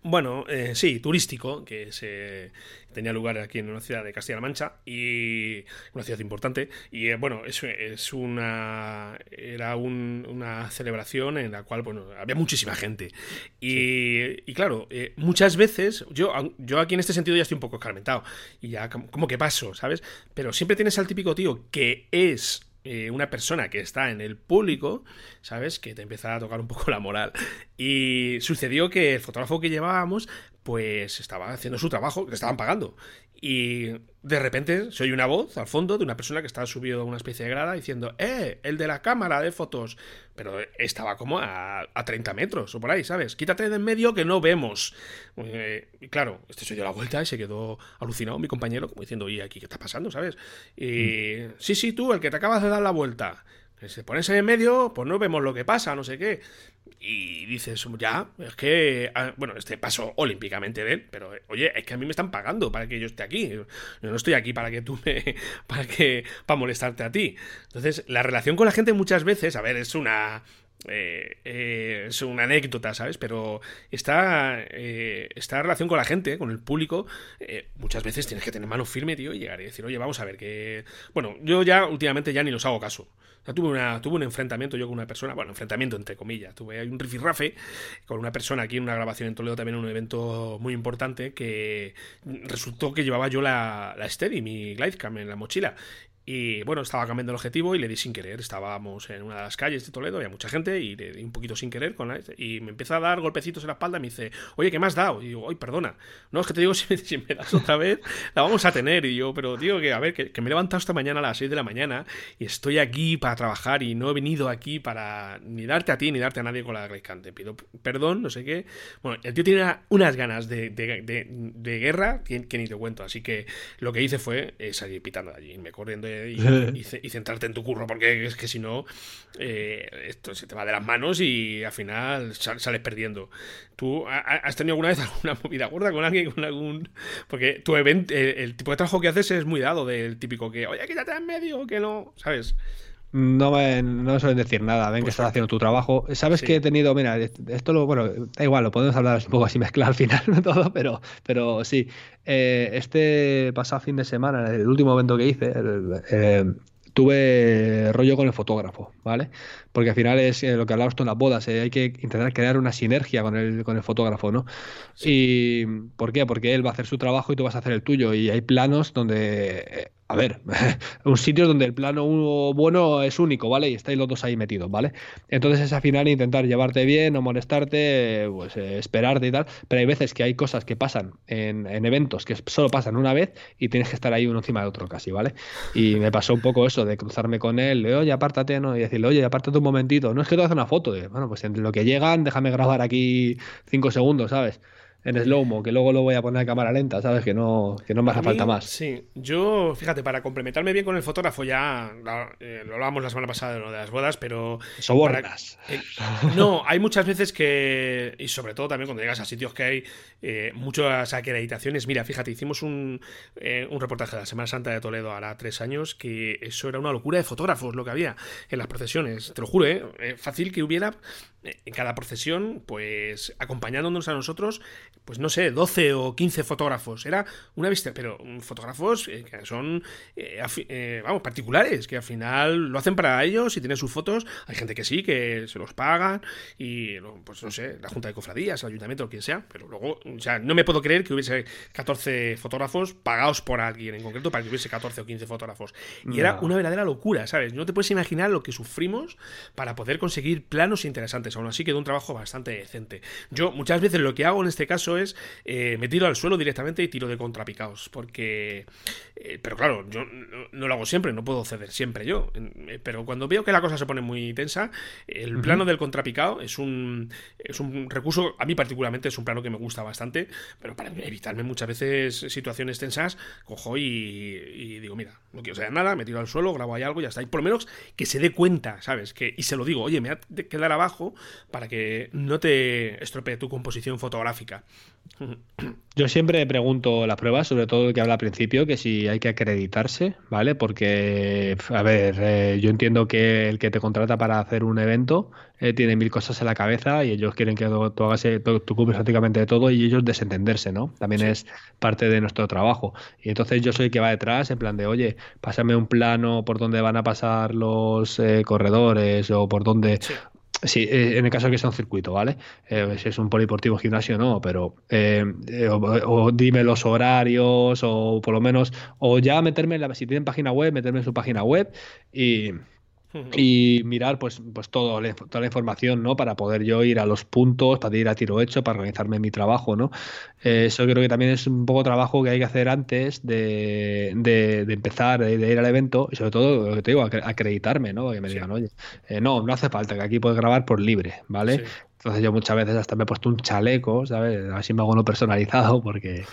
bueno, eh, sí, turístico, que se tenía lugar aquí en una ciudad de Castilla-La Mancha y una ciudad importante. Y eh, bueno, eso es una era una celebración en la cual bueno había muchísima gente y, claro, eh, muchas veces yo yo aquí en este sentido ya estoy un poco escarmentado y ya como que paso, ¿sabes? Pero siempre tienes al típico tío que es eh, una persona que está en el público, ¿sabes? Que te empieza a tocar un poco la moral. Y sucedió que el fotógrafo que llevábamos, pues estaba haciendo su trabajo, le estaban pagando. Y de repente se oye una voz al fondo de una persona que estaba subido a una especie de grada diciendo, ¡eh! El de la cámara de fotos. Pero estaba como a, a 30 metros o por ahí, ¿sabes? Quítate de en medio que no vemos. Eh, y claro, este se dio la vuelta y se quedó alucinado mi compañero, como diciendo, ¿y aquí qué está pasando, ¿sabes? Y mm. sí, sí, tú, el que te acabas de dar la vuelta. Se pones en medio, pues no vemos lo que pasa, no sé qué. Y dices, ya, es que, ah, bueno, este paso olímpicamente de él, pero oye, es que a mí me están pagando para que yo esté aquí. Yo no estoy aquí para que tú me, para que, para molestarte a ti. Entonces, la relación con la gente muchas veces, a ver, es una, eh, eh, es una anécdota, ¿sabes? Pero esta, eh, esta relación con la gente, con el público, muchas veces tienes que tener mano firme, tío, y llegar y decir, oye, vamos a ver que... Bueno, yo ya últimamente ya ni los hago caso. Tuve, una, tuve un enfrentamiento yo con una persona, bueno, enfrentamiento entre comillas, tuve un rifirrafe con una persona aquí en una grabación en Toledo, también en un evento muy importante, que resultó que llevaba yo la, la Steady, mi Glidecam en la mochila, y bueno, estaba cambiando el objetivo y le di sin querer. Estábamos en una de las calles de Toledo, había mucha gente y le di un poquito sin querer y me empieza a dar golpecitos en la espalda y me dice, oye, ¿qué me has dado? Y digo, ay, perdona. No, es que te digo, si me, das otra vez, la vamos a tener. Y yo, pero digo que, a ver, que, me he levantado esta mañana a las 6 de la mañana y estoy aquí para trabajar y no he venido aquí para ni darte a ti ni darte a nadie con la Te Pido perdón, no sé qué. Bueno, el tío tiene unas ganas de, de, guerra que, ni te cuento. Así que lo que hice fue eh, salir pitando de allí, me corriendo y, centrarte en tu curro, porque es que si no, eh, esto se te va de las manos y al final sales perdiendo. ¿Tú has tenido alguna vez alguna movida gorda con alguien, con algún...? Porque tu evento, el, tipo de trabajo que haces es muy dado del típico que, oye, quítate en medio, que no, ¿sabes? No me, no suelen decir nada, ven que pues estás haciendo tu trabajo. Sabes que he tenido, mira, esto lo, bueno, da igual, lo podemos hablar un poco así mezclar al final, todo, pero, pero sí. Eh, este pasado fin de semana, el último evento que hice, eh, tuve rollo con el fotógrafo, ¿vale? Porque al final es eh, lo que hablamos tú en las bodas, hay que intentar crear una sinergia con el, con el fotógrafo, ¿no? ¿Y por qué? Porque él va a hacer su trabajo y tú vas a hacer el tuyo. Y hay planos donde a ver, un sitio donde el plano bueno es único, ¿vale? Y estáis los dos ahí metidos, ¿vale? Entonces es al final intentar llevarte bien, no molestarte, pues eh, esperarte y tal. Pero hay veces que hay cosas que pasan en, eventos que solo pasan una vez y tienes que estar ahí uno encima de otro casi, ¿vale? Y me pasó un poco eso de cruzarme con él, de, oye, apártate, ¿no? Y decirle, oye, apártate un momentito. No es que te hagas una foto, de, bueno, pues entre lo que llegan, déjame grabar aquí cinco segunos, ¿sabes? En slow-mo, que luego lo voy a poner a cámara lenta, ¿sabes? Que no, que no me hace falta más. Sí, yo, fíjate, para complementarme bien con el fotógrafo, ya eh, lo hablábamos la semana pasada de lo de las bodas, pero. Sobornas. Eh, no, hay muchas veces que. Y sobre todo también cuando llegas a sitios que hay eh, muchas acreditaciones. Mira, fíjate, hicimos un, un reportaje de la Semana Santa de Toledo hará tres años, que eso era una locura de fotógrafos lo que había en las procesiones. Te lo juro, ¿eh? Fácil que hubiera en cada procesión, pues acompañándonos a nosotros, pues no sé, 12 o 15 fotógrafos. Era una vista, pero fotógrafos eh, que son, eh, eh, vamos, particulares, que al final lo hacen para ellos y tienen sus fotos. Hay gente que sí, que se los pagan y, pues no sé, la Junta de Cofradías, el Ayuntamiento, o quien sea, pero luego, o sea, no me puedo creer que hubiese 14 fotógrafos pagados por alguien en concreto para que hubiese 14 o 15 fotógrafos. Y era una verdadera locura, ¿sabes? No te puedes imaginar lo que sufrimos para poder conseguir planos interesantes. Aún así quedó un trabajo bastante decente. Yo muchas veces lo que hago en este caso es eh, me tiro al suelo directamente y tiro de contrapicados. Porque... Eh, pero claro, yo no, lo hago siempre, no puedo ceder siempre yo. Eh, pero cuando veo que la cosa se pone muy tensa, el plano del contrapicado es un, es un recurso, a mí particularmente es un plano que me gusta bastante, pero para evitarme muchas veces situaciones tensas, cojo y, y digo, mira, no quiero saber nada, me tiro al suelo, grabo ahí algo y ya está. Y por lo menos que se dé cuenta, ¿sabes? Que, y se lo digo, oye, me voy a quedar abajo para que no te estropee tu composición fotográfica. Yo siempre pregunto las pruebas, sobre todo el que habla al principio, que si hay que acreditarse, ¿vale? Porque, a ver, eh, yo entiendo que el que te contrata para hacer un evento eh, tiene mil cosas en la cabeza y ellos quieren que tú, hagas, eh, tú, prácticamente de todo y ellos desentenderse, ¿no? También es parte de nuestro trabajo. Y entonces yo soy el que va detrás, en plan de, oye, pásame un plano por donde van a pasar los corredores o por donde Sí, eh, en el caso de que sea un circuito, ¿vale? Eh, si es un poliportivo gimnasio, no, pero eh, o, dime los horarios o por lo menos, o ya meterme en la, si tienen página web, meterme en su página web y, y mirar pues, pues todo, toda la información, ¿no? Para poder yo ir a los puntos, para ir a tiro hecho, para organizarme mi trabajo, ¿no? Eh, eso creo que también es un poco trabajo que hay que hacer antes de, de, empezar, de, ir al evento, y sobre todo, lo que te digo, acreditarme, ¿no? Que me digan, oye, eh, no, no hace falta, que aquí puedes grabar por libre, ¿vale? Entonces yo muchas veces hasta me he puesto un chaleco, ¿sabes? Así me hago uno personalizado porque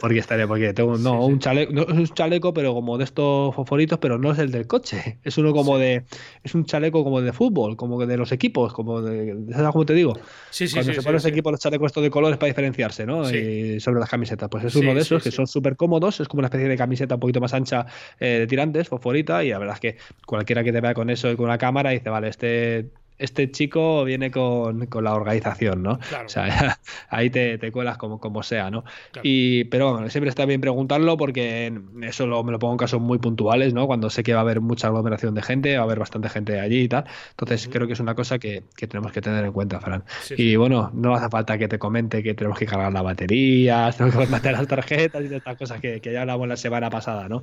porque estaría porque tengo no, un chaleco, no, es un chaleco pero como de estos fosforitos, pero no es el del coche, es uno como de es un chaleco como de fútbol, como de los equipos, como de ¿sabes cómo te digo? Sí, sí, Cuando se ponen los equipos los chalecos estos de colores para diferenciarse, ¿no? Y sobre las camisetas, pues es uno de esos que son súper cómodos, es como una especie de camiseta un poquito más ancha eh, de tirantes, fosforita y la verdad es que cualquiera que te vea con eso y con una cámara dice, vale, este este chico viene con, la organización, ¿no? O sea, ahí te, cuelas como, como sea, ¿no? Y, pero bueno, siempre está bien preguntarlo porque eso lo, me lo pongo en casos muy puntuales, ¿no? Cuando sé que va a haber mucha aglomeración de gente, va a haber bastante gente allí y tal. Entonces creo que es una cosa que, tenemos que tener en cuenta, Fran. y bueno, no hace falta que te comente que tenemos que cargar la batería, tenemos que meter las tarjetas y estas cosas que, que ya hablamos la semana pasada, ¿no?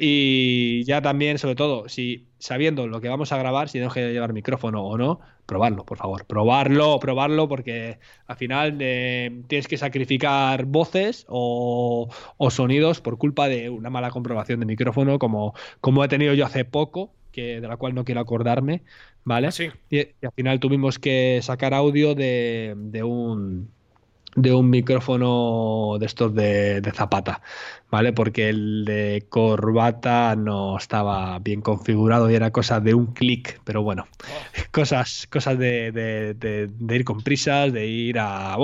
Y ya también, sobre todo, si sabiendo lo que vamos a grabar, si tenemos que llevar micrófono o no, probarlo, por favor. Probarlo, probarlo, porque al final eh, tienes que sacrificar voces o, sonidos por culpa de una mala comprobación de micrófono, como, como he tenido yo hace poco, que, de la cual no quiero acordarme, ¿vale? Sí. Y, al final tuvimos que sacar audio de, de un de un micrófono de estos de, Zapata, ¿vale? Porque el de corbata no estaba bien configurado y era cosa de un clic, pero bueno, oh. cosas, cosas de, ir con prisas, de ir a...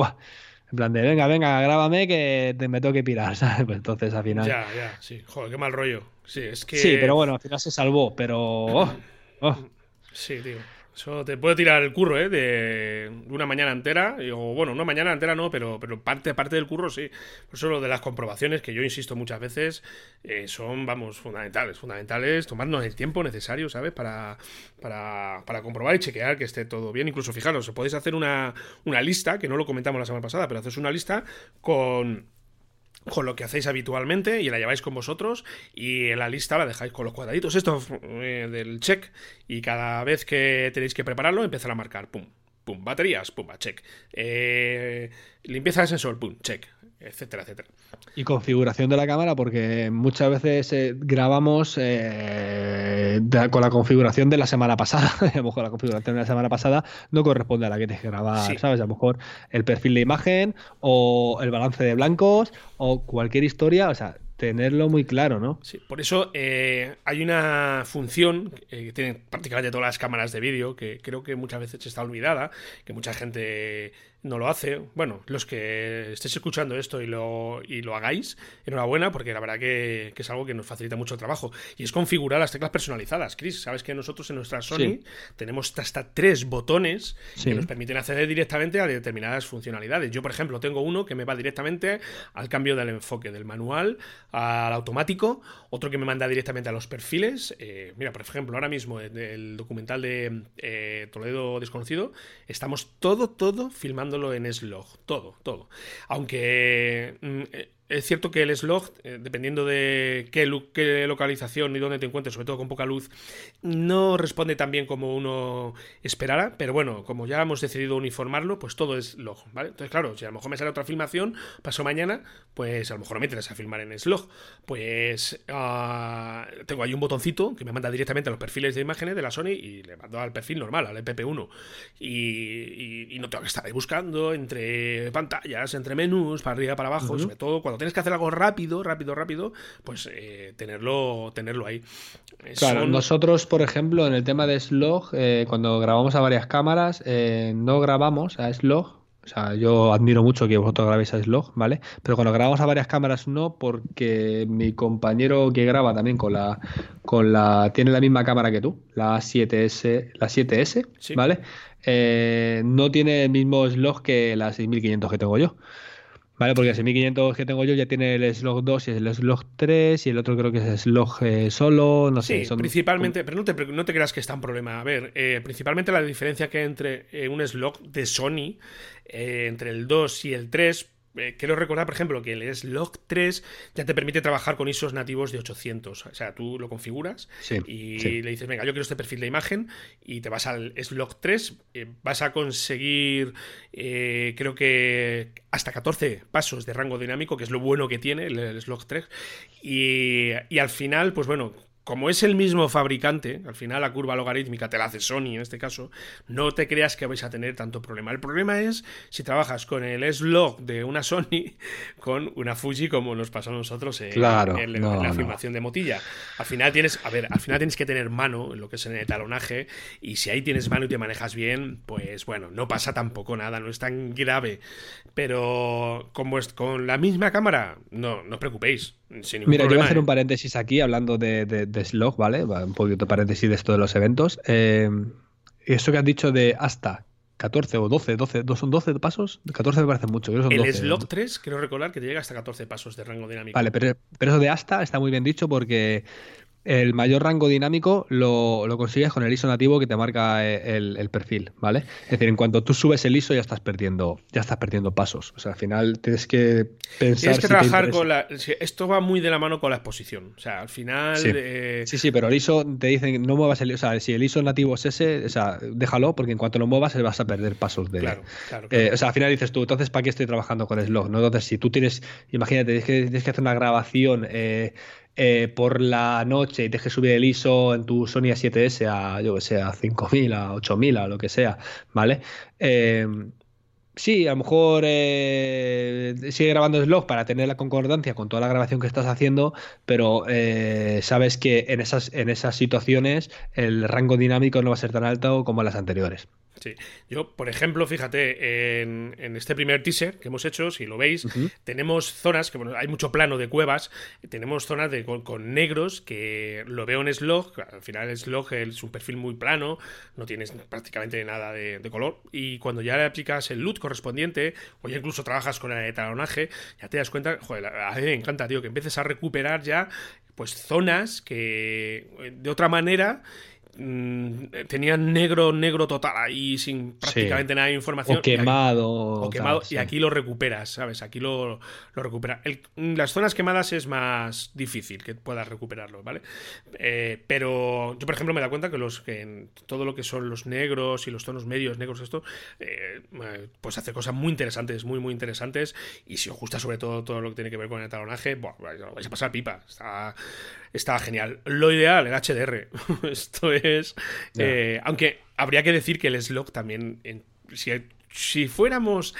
En plan de, venga, venga, grábame que te, me tengo que pirar, ¿sabes? Pues entonces al final... Ya, ya, sí, joder, qué mal rollo. Sí, es que... Sí, pero bueno, al final se salvó, pero... Oh, oh. Sí, tío. Eso te puede tirar el curro, ¿eh? De una mañana entera. O bueno, una mañana entera no, pero, pero parte, parte del curro sí. Por eso lo de las comprobaciones, que yo insisto muchas veces, eh, son, vamos, fundamentales. Fundamentales tomarnos el tiempo necesario, ¿sabes? Para, para, para comprobar y chequear que esté todo bien. Incluso, fijaros, podéis hacer una, una lista, que no lo comentamos la semana pasada, pero haces una lista con con lo que hacéis habitualmente y la lleváis con vosotros y la lista la dejáis con los cuadraditos. Esto eh, del check. Y cada vez que tenéis que prepararlo empezar a marcar. Pum pum baterías pum check eh, limpieza de sensor pum check etcétera, etcétera. Y configuración de la cámara, porque muchas veces eh, grabamos eh, con la configuración de la semana pasada. a lo mejor la configuración de la semana pasada no corresponde a la que tienes que grabar, ¿sabes? A lo mejor el perfil de imagen o el balance de blancos o cualquier historia, o sea, tenerlo muy claro, ¿no? Sí, por eso eh, hay una función eh, que tienen prácticamente todas las cámaras de vídeo, que creo que muchas veces está olvidada, que mucha gente no lo hace. Bueno, los que estéis escuchando esto y lo, y lo hagáis, enhorabuena, porque la verdad que, es algo que nos facilita mucho el trabajo. Y es configurar las teclas personalizadas. Chris, sabes que nosotros en nuestra Sony tenemos hasta tres botones que nos permiten acceder directamente a determinadas funcionalidades. Yo, por ejemplo, tengo uno que me va directamente al cambio del enfoque del manual al automático, otro que me manda directamente a los perfiles. Eh, mira, por ejemplo, ahora mismo en el documental de eh, Toledo Desconocido, estamos todo, todo filmándolo en Slog. Todo, todo. Aunque mm, eh, es cierto que el slog, eh, dependiendo de qué, qué, localización y dónde te encuentres, sobre todo con poca luz, no responde tan bien como uno esperara, pero bueno, como ya hemos decidido uniformarlo, pues todo es log, ¿vale? Entonces, claro, si a lo mejor me sale otra filmación, paso mañana, pues a lo mejor no me interesa a filmar en slog. Pues uh, tengo ahí un botoncito que me manda directamente a los perfiles de imágenes de la Sony y le mando al perfil normal, al EPP1. Y, no tengo que estar ahí buscando entre pantallas, entre menús, para arriba, para abajo, sobre todo cuando tienes que hacer algo rápido, rápido, rápido, pues eh, tenerlo, tenerlo ahí. Claro, nosotros, por ejemplo, en el tema de Slog, eh, cuando grabamos a varias cámaras, eh, no grabamos a Slog. O sea, yo admiro mucho que vosotros grabéis a Slog, ¿vale? Pero cuando grabamos a varias cámaras no, porque mi compañero que graba también con la, con la, tiene la misma cámara que tú, la 7S, la 7S, ¿vale? no tiene el mismo slog que la 6500 que tengo yo. Vale, porque el 1500 que tengo yo ya tiene el slog 2 y el slog 3 y el otro creo que es slog eh, solo, no sé. Son... principalmente, pero no te, no te creas que está un problema. A ver, eh, principalmente la diferencia que hay entre eh, un slog de Sony, entre el 2 y el 3, eh, quiero recordar, por ejemplo, que el slog 3 ya te permite trabajar con ISOs nativos de 800. O sea, tú lo configuras y le dices, venga, yo quiero este perfil de imagen y te vas al slog 3, eh, vas a conseguir, eh, creo que hasta 14 pasos de rango dinámico, que es lo bueno que tiene el, slog 3. Y, y al final, pues bueno, como es el mismo fabricante, al final la curva logarítmica te la hace Sony en este caso, no te creas que vais a tener tanto problema. El problema es si trabajas con el S-Log de una Sony con una Fuji como nos pasó a nosotros en, la filmación de Motilla. Al final tienes, a ver, al final tienes que tener mano en lo que es en el talonaje y si ahí tienes mano y te manejas bien, pues bueno, no pasa tampoco nada, no es tan grave. Pero es con la misma cámara, no, no os preocupéis. Mira, yo voy a hacer un ¿eh? paréntesis aquí hablando de, de, Slog, ¿vale? Un poquito paréntesis de esto de los eventos. Eh, esto que has dicho de hasta 14 o 12, 12, ¿son 12 pasos? 14 me parece mucho. el Slog 3, quiero recordar que te llega hasta 14 pasos de rango dinámico. Vale, pero, pero eso de hasta está muy bien dicho porque el mayor rango dinámico lo, consigues con el ISO nativo que te marca eh, el, perfil, ¿vale? Es decir, en cuanto tú subes el ISO ya estás perdiendo, ya estás perdiendo pasos. O sea, al final tienes que pensar. Tienes que trabajar con la. Esto va muy de la mano con la exposición. O sea, al final. Sí, eh, sí, pero el ISO te dicen no muevas el. O sea, si el ISO nativo es ese, o sea, déjalo, porque en cuanto lo muevas vas a perder pasos de. Claro, claro, eh, o sea, al final dices tú, entonces, ¿para qué estoy trabajando con Slog? ¿no? Entonces, si tú tienes. Imagínate, tienes que, tienes que hacer una grabación. Eh, eh, por la noche y dejes subir el ISO en tu Sony A7S a, yo que sé, a 5000, a 8000, a lo que sea, ¿vale? Eh, sí, a lo mejor eh, sigue grabando slog para tener la concordancia con toda la grabación que estás haciendo, pero sabes que en esas, en esas situaciones el rango dinámico no va a ser tan alto como en las anteriores. Sí. Yo, por ejemplo, fíjate, en, este primer teaser que hemos hecho, si lo veis, tenemos zonas, que bueno, hay mucho plano de cuevas, tenemos zonas de, con, negros que lo veo en Slog, al final Slog es un perfil muy plano, no tienes prácticamente nada de, color, y cuando ya le aplicas el loot correspondiente, o ya incluso trabajas con el talonaje, ya te das cuenta, joder, a mí me encanta, tío, que empieces a recuperar ya pues zonas que de otra manera Mm, tenían negro, negro total ahí sin prácticamente nada de información. O quemado. O quemado, y aquí lo recuperas, ¿sabes? Aquí lo, lo recuperas. las zonas quemadas es más difícil que puedas recuperarlo, ¿vale? Eh, pero yo, por ejemplo, me da cuenta que los que en todo lo que son los negros y los tonos medios negros, esto, eh, pues hace cosas muy interesantes, muy, muy interesantes. Y si os gusta sobre todo todo lo que tiene que ver con el talonaje, bueno, vais a pasar pipa. Está está genial. Lo ideal, el HDR. Esto es. Eh, aunque habría que decir que el slog también. si si fuéramos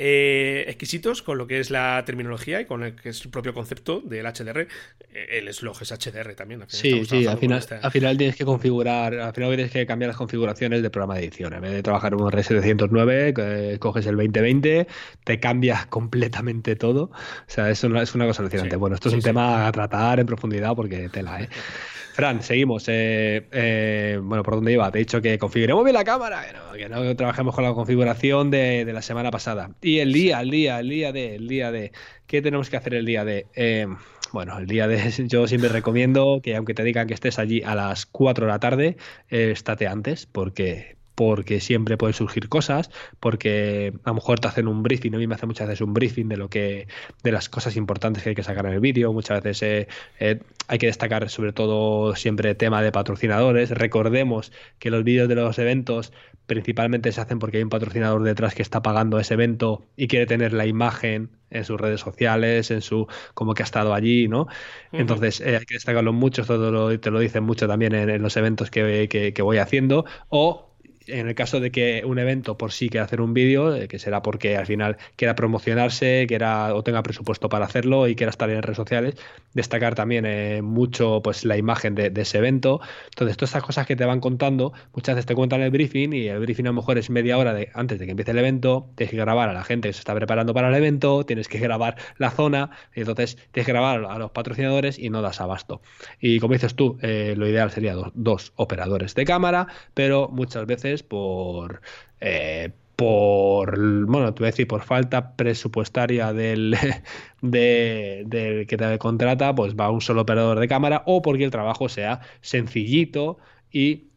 eh, exquisitos con lo que es la terminología y con el que es el propio concepto del HDR. Eh, el slog es HDR también. sí, sí, al final, al final tienes que configurar, al final tienes que cambiar las configuraciones del programa de edición. En vez de trabajar un RS709, coges el 2020, te cambias completamente todo. O sea, es una, es una cosa alucinante. bueno, esto es un tema a tratar en profundidad porque tela, ¿eh? Fran, seguimos. Eh, eh, bueno, ¿por dónde iba? Te he dicho que configuremos bien la cámara, que no, trabajemos con la configuración de, la semana pasada. Y el día, el día, el día de, el día de. ¿Qué tenemos que hacer el día de? Eh, bueno, el día de. Yo siempre recomiendo que, aunque te digan que estés allí a las 4 de la tarde, estate antes, porque, porque siempre pueden surgir cosas, porque a lo mejor te hacen un briefing, a mí me hace muchas veces un briefing de lo que, de las cosas importantes que hay que sacar en el vídeo, muchas veces eh, eh, hay que destacar sobre todo siempre tema de patrocinadores, recordemos que los vídeos de los eventos principalmente se hacen porque hay un patrocinador detrás que está pagando ese evento y quiere tener la imagen en sus redes sociales, en su como que ha estado allí, ¿no? Entonces eh, hay que destacarlo mucho, todo te lo dicen mucho también en, los eventos que, que, voy haciendo, o en el caso de que un evento por sí quiera hacer un vídeo, eh, que será porque al final quiera promocionarse, quiera o tenga presupuesto para hacerlo y quiera estar en redes sociales, destacar también eh, mucho pues la imagen de, ese evento. Entonces, todas estas cosas que te van contando, muchas veces te cuentan el briefing y el briefing a lo mejor es media hora de, antes de que empiece el evento, tienes que grabar a la gente que se está preparando para el evento, tienes que grabar la zona, y entonces tienes que grabar a los patrocinadores y no das abasto. Y como dices tú, eh, lo ideal sería dos operadores de cámara, pero muchas veces por, eh, por, bueno, te voy a decir, por falta presupuestaria del, de, que te contrata, pues va un solo operador de cámara o porque el trabajo sea sencillito y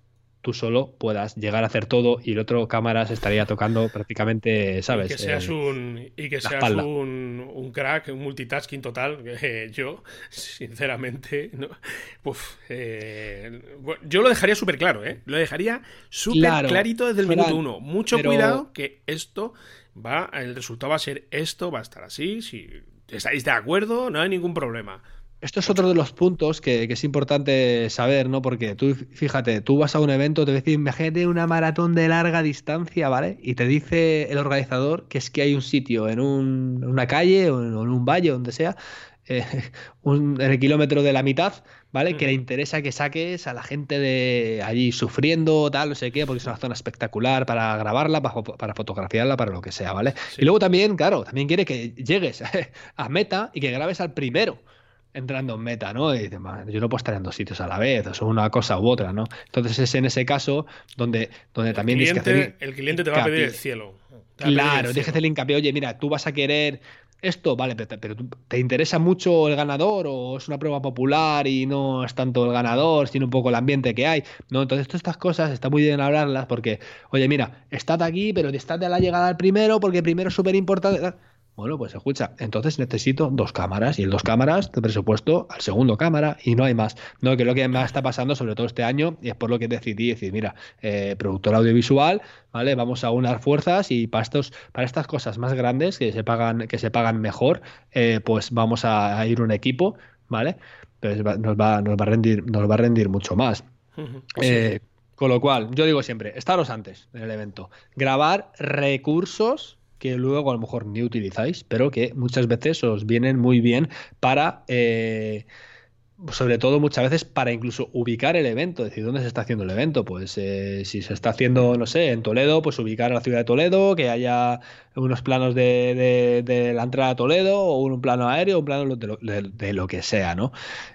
tú solo puedas llegar a hacer todo y el otro cámaras estaría tocando prácticamente, ¿sabes? Y que seas, un, y que seas un, crack, un multitasking total. yo, sinceramente, eh, yo lo dejaría súper claro, ¿eh? Lo dejaría súper clarito desde el minuto uno. Mucho cuidado que esto va, el resultado va a ser esto, va a estar así. Si estáis de acuerdo, no hay ningún problema. Esto es otro de los puntos que, es importante saber, ¿no? Porque tú, fíjate, tú vas a un evento, te decís, imagínate una maratón de larga distancia, ¿vale? Y te dice el organizador que es que hay un sitio en, una calle o en, un valle, donde sea, eh, un, en el kilómetro de la mitad, ¿vale? Que le interesa que saques a la gente de allí sufriendo, tal, no sé qué, porque es una zona espectacular para grabarla, para, fotografiarla, para lo que sea, ¿vale? Y luego también, claro, también quiere que llegues a meta y que grabes al primero entrando en meta, ¿no? Y dice, yo no puedo estar en dos sitios a la vez, o una cosa u otra, ¿no? Entonces es en ese caso donde, donde también el cliente, El cliente te va a pedir el cielo. Claro, tienes que hacer el hincapié, oye, mira, tú vas a querer esto, vale, pero, pero, ¿te interesa mucho el ganador o es una prueba popular y no es tanto el ganador, sino un poco el ambiente que hay? No, entonces todas estas cosas está muy bien hablarlas porque, oye, mira, estad aquí, pero estad de la llegada al primero porque primero es súper importante. Bueno, pues escucha, entonces necesito dos cámaras y el dos cámaras de presupuesto al segundo cámara y no hay más. No, que lo que más está pasando, sobre todo este año, y es por lo que decidí decir, mira, eh, productor audiovisual, ¿vale? Vamos a unar fuerzas y para estos, para estas cosas más grandes que se pagan, que se pagan mejor, eh, pues vamos a, ir un equipo, ¿vale? Pues nos va, nos va a rendir, nos va a rendir mucho más. Eh, con lo cual, yo digo siempre, estaros antes del evento, grabar recursos que luego a lo mejor ni utilizáis, pero que muchas veces os vienen muy bien para... Eh, sobre todo muchas veces para incluso ubicar el evento, decir, ¿dónde se está haciendo el evento? Pues eh, si se está haciendo, no sé, en Toledo, pues ubicar la ciudad de Toledo, que haya unos planos de, de, la entrada a Toledo, o un plano aéreo, un plano de lo, que sea, ¿no?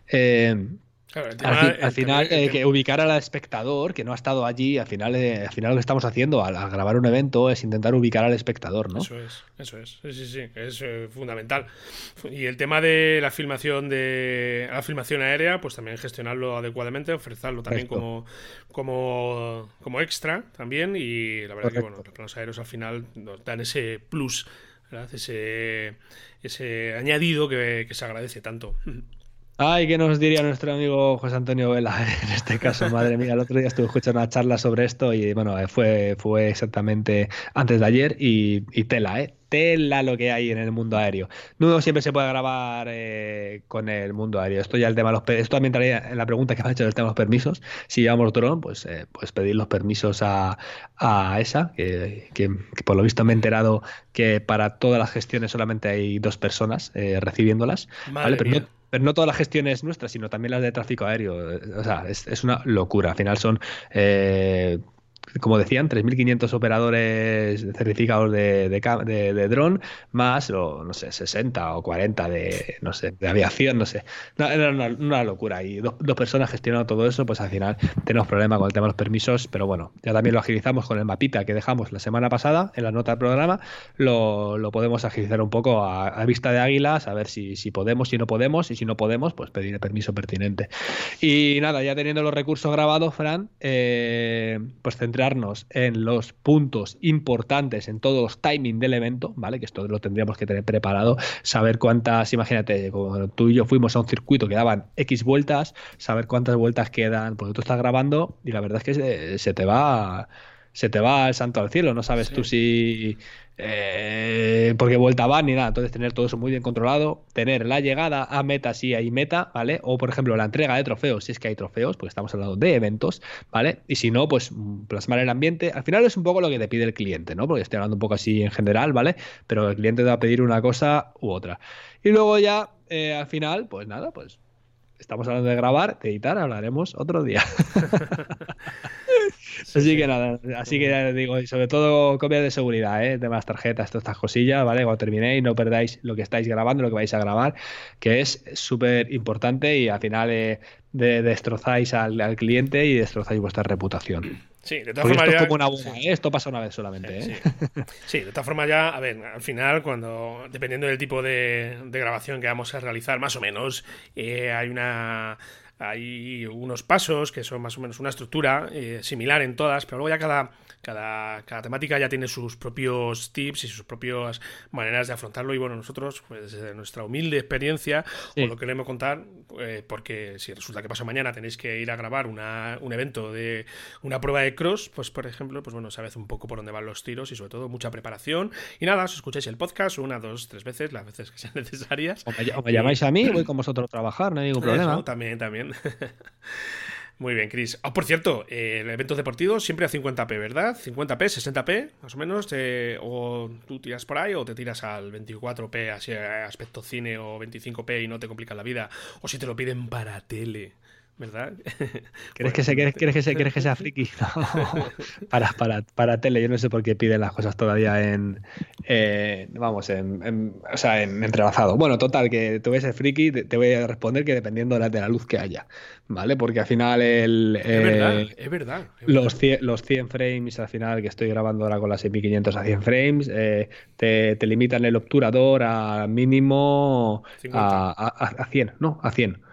Eh, al, final, eh, que ubicar al espectador que no ha estado allí, al final, eh, al final lo que estamos haciendo al, grabar un evento es intentar ubicar al espectador, ¿no? Eso es, eso es, sí, sí, es eh, fundamental. Y el tema de la filmación de la filmación aérea, pues también gestionarlo adecuadamente, ofrecerlo también como, como, como extra también. Y la verdad que bueno, los planos aéreos al final nos dan ese plus, ese, ese añadido que, que se agradece tanto. Ay, ¿qué nos diría nuestro amigo José Antonio Vela en este caso? Madre mía, el otro día estuve escuchando una charla sobre esto y bueno, fue, fue exactamente antes de ayer y, tela, ¿eh? tela lo que hay en el mundo aéreo. No siempre se puede grabar eh, con el mundo aéreo. Esto ya el tema de los esto también traía en la pregunta que me ha hecho del tema de los permisos. Si llevamos dron, pues, eh, pues pedir los permisos a, esa, que, por lo visto me he enterado que para todas las gestiones solamente hay dos personas eh, recibiéndolas. ¿vale? Pero no, pero no todas las gestiones nuestras, sino también las de tráfico aéreo. O sea, es, es una locura. Al final son eh, como decían, 3.500 operadores certificados de, de, dron, más, o, no sé, 60 o 40 de, no sé, de aviación, no sé. era una, locura. Y dos, personas gestionando todo eso, pues al final tenemos problemas con el tema de los permisos, pero bueno, ya también lo agilizamos con el mapita que dejamos la semana pasada en la nota del programa. Lo, lo podemos agilizar un poco a, vista de águilas, a ver si, si podemos, si no podemos, y si no podemos, pues pedir el permiso pertinente. Y nada, ya teniendo los recursos grabados, Fran, eh, pues centrar en los puntos importantes, en todos los timing del evento, ¿vale? Que esto lo tendríamos que tener preparado, saber cuántas, imagínate, como tú y yo fuimos a un circuito que daban X vueltas, saber cuántas vueltas quedan, porque tú estás grabando y la verdad es que se, te va se te va el santo al cielo, no sabes tú si eh, porque vuelta va ni nada. Entonces, tener todo eso muy bien controlado, tener la llegada a meta si hay meta, ¿vale? O, por ejemplo, la entrega de trofeos, si es que hay trofeos, porque estamos hablando de eventos, ¿vale? Y si no, pues mm, plasmar el ambiente. Al final es un poco lo que te pide el cliente, ¿no? Porque estoy hablando un poco así en general, ¿vale? Pero el cliente te va a pedir una cosa u otra. Y luego ya, eh, al final, pues nada, pues estamos hablando de grabar, de editar, hablaremos otro día. así que nada, así que digo, y sobre todo copia de seguridad, ¿eh? de las tarjetas, todas estas cosillas, ¿vale? Cuando terminéis, no perdáis lo que estáis grabando, lo que vais a grabar, que es súper importante y al final eh, de, destrozáis al, cliente y destrozáis vuestra reputación. Sí, de todas formas. Esto es como una ¿eh? esto pasa una vez solamente. ¿eh? Sí. de todas formas, ya, a ver, al final, cuando, dependiendo del tipo de, grabación que vamos a realizar, más o menos, hay una hay unos pasos que son más o menos una estructura eh, similar en todas, pero luego ya cada, cada, cada, temática ya tiene sus propios tips y sus propias maneras de afrontarlo. Y bueno, nosotros, pues desde nuestra humilde experiencia, o lo queremos contar, eh, porque si resulta que pasa mañana tenéis que ir a grabar una, un evento de una prueba de cross, pues por ejemplo, pues bueno, sabes un poco por dónde van los tiros y sobre todo mucha preparación. Y nada, os escucháis el podcast una, dos, tres veces, las veces que sean necesarias. O me, llamáis a mí, voy con vosotros a trabajar, no hay ningún problema. también, también. Muy bien, Chris. Oh, por cierto, eh, el evento deportivo siempre a 50p, ¿verdad? 50p, 60p, más o menos. o tú tiras por ahí o te tiras al 24p, así aspecto cine, o 25p y no te complica la vida. O si te lo piden para tele. ¿Verdad? ¿Crees, que, se, que, que sea friki? para, para, para, tele, yo no sé por qué piden las cosas todavía en, vamos, en, o sea, en entrelazado. Bueno, total, que tú ves el friki, te, voy a responder que dependiendo de la, de la, luz que haya, ¿vale? Porque al final el... Es, verdad, eh, es verdad, Los, 100, los 100 frames al final, que estoy grabando ahora con la 6500 a 100 frames, eh, te, te, limitan el obturador a mínimo a, a, a 100, ¿no? A 100.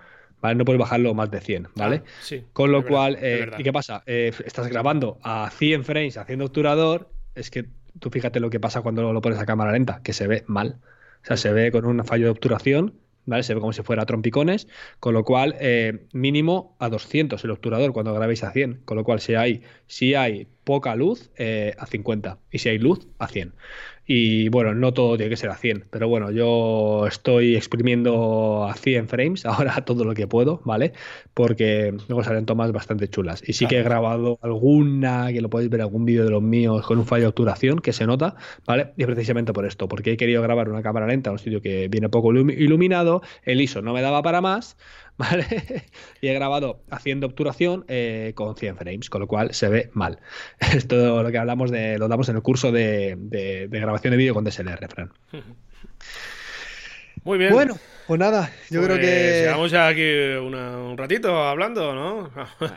No puedes bajarlo más de 100, ¿vale? Ah, Con lo cual, eh, ¿y qué pasa? Eh, estás grabando a 100 frames haciendo obturador, es que tú fíjate lo que pasa cuando lo pones a cámara lenta, que se ve mal. O sea, se ve con un fallo de obturación, ¿vale? Se ve como si fuera trompicones, con lo cual, eh, mínimo a 200 el obturador cuando grabéis a 100. Con lo cual, si hay, si hay poca luz, a 50. Y si hay luz, a 100. Y bueno, no todo tiene que ser a 100, pero bueno, yo estoy exprimiendo a 100 frames ahora todo lo que puedo, ¿vale? Porque luego salen tomas bastante chulas. Y sí que he grabado alguna, que lo podéis ver algún vídeo de los míos con un fallo de obturación que se nota, ¿vale? Y precisamente por esto, porque he querido grabar una cámara lenta en un sitio que viene poco iluminado, el ISO no me daba para más, ¿vale? y he grabado haciendo obturación eh, con 100 frames, con lo cual se ve mal. Esto lo que hablamos de, lo damos en el curso de, de, de grabación de vídeo con DSLR, Fran. Muy bien. Bueno, pues nada, yo creo pues que. Llevamos ya aquí un ratito hablando, ¿no?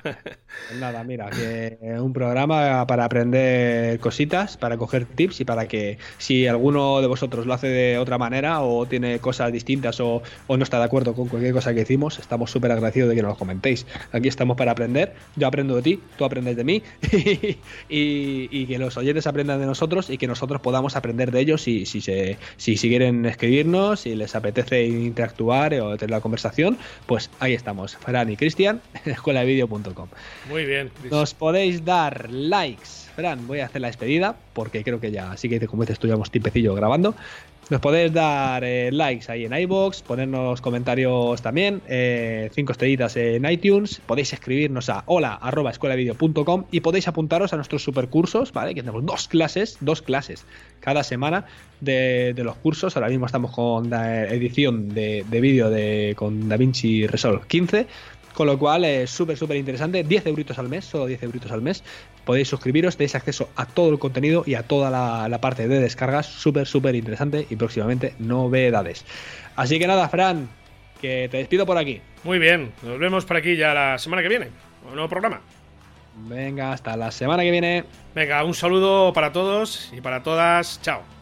Pues nada, mira, que un programa para aprender cositas, para coger tips y para que si alguno de vosotros lo hace de otra manera o tiene cosas distintas o, no está de acuerdo con cualquier cosa que hicimos, estamos súper agradecidos de que nos lo comentéis. Aquí estamos para aprender. Yo aprendo de ti, tú aprendes de mí y, que los oyentes aprendan de nosotros y que nosotros podamos aprender de ellos si, si, se, si, si quieren escribirnos, si les apetece interactuar o tener la conversación, pues ahí estamos, Fran y Cristian, en escueladevideo.com. Muy bien. Nos podéis dar likes, Fran, voy a hacer la despedida porque creo que ya, así que como dices tú, tipecillo grabando. Nos podéis dar eh, likes ahí en iBox, ponernos comentarios también, eh, cinco estrellitas en iTunes, podéis escribirnos a hola@escuelavideo.com y podéis apuntaros a nuestros supercursos, ¿vale? Que tenemos dos clases, dos clases cada semana de, los cursos. Ahora mismo estamos con la edición de, de vídeo de con DaVinci Resolve 15 con lo cual es súper, súper interesante. 10 euritos al mes, solo 10 euritos al mes. Podéis suscribiros, tenéis acceso a todo el contenido y a toda la, parte de descargas. Súper, súper interesante y próximamente novedades. Así que nada, Fran, que te despido por aquí. Muy bien, nos vemos por aquí ya la semana que viene. Un nuevo programa. Venga, hasta la semana que viene. Venga, un saludo para todos y para todas. Chao.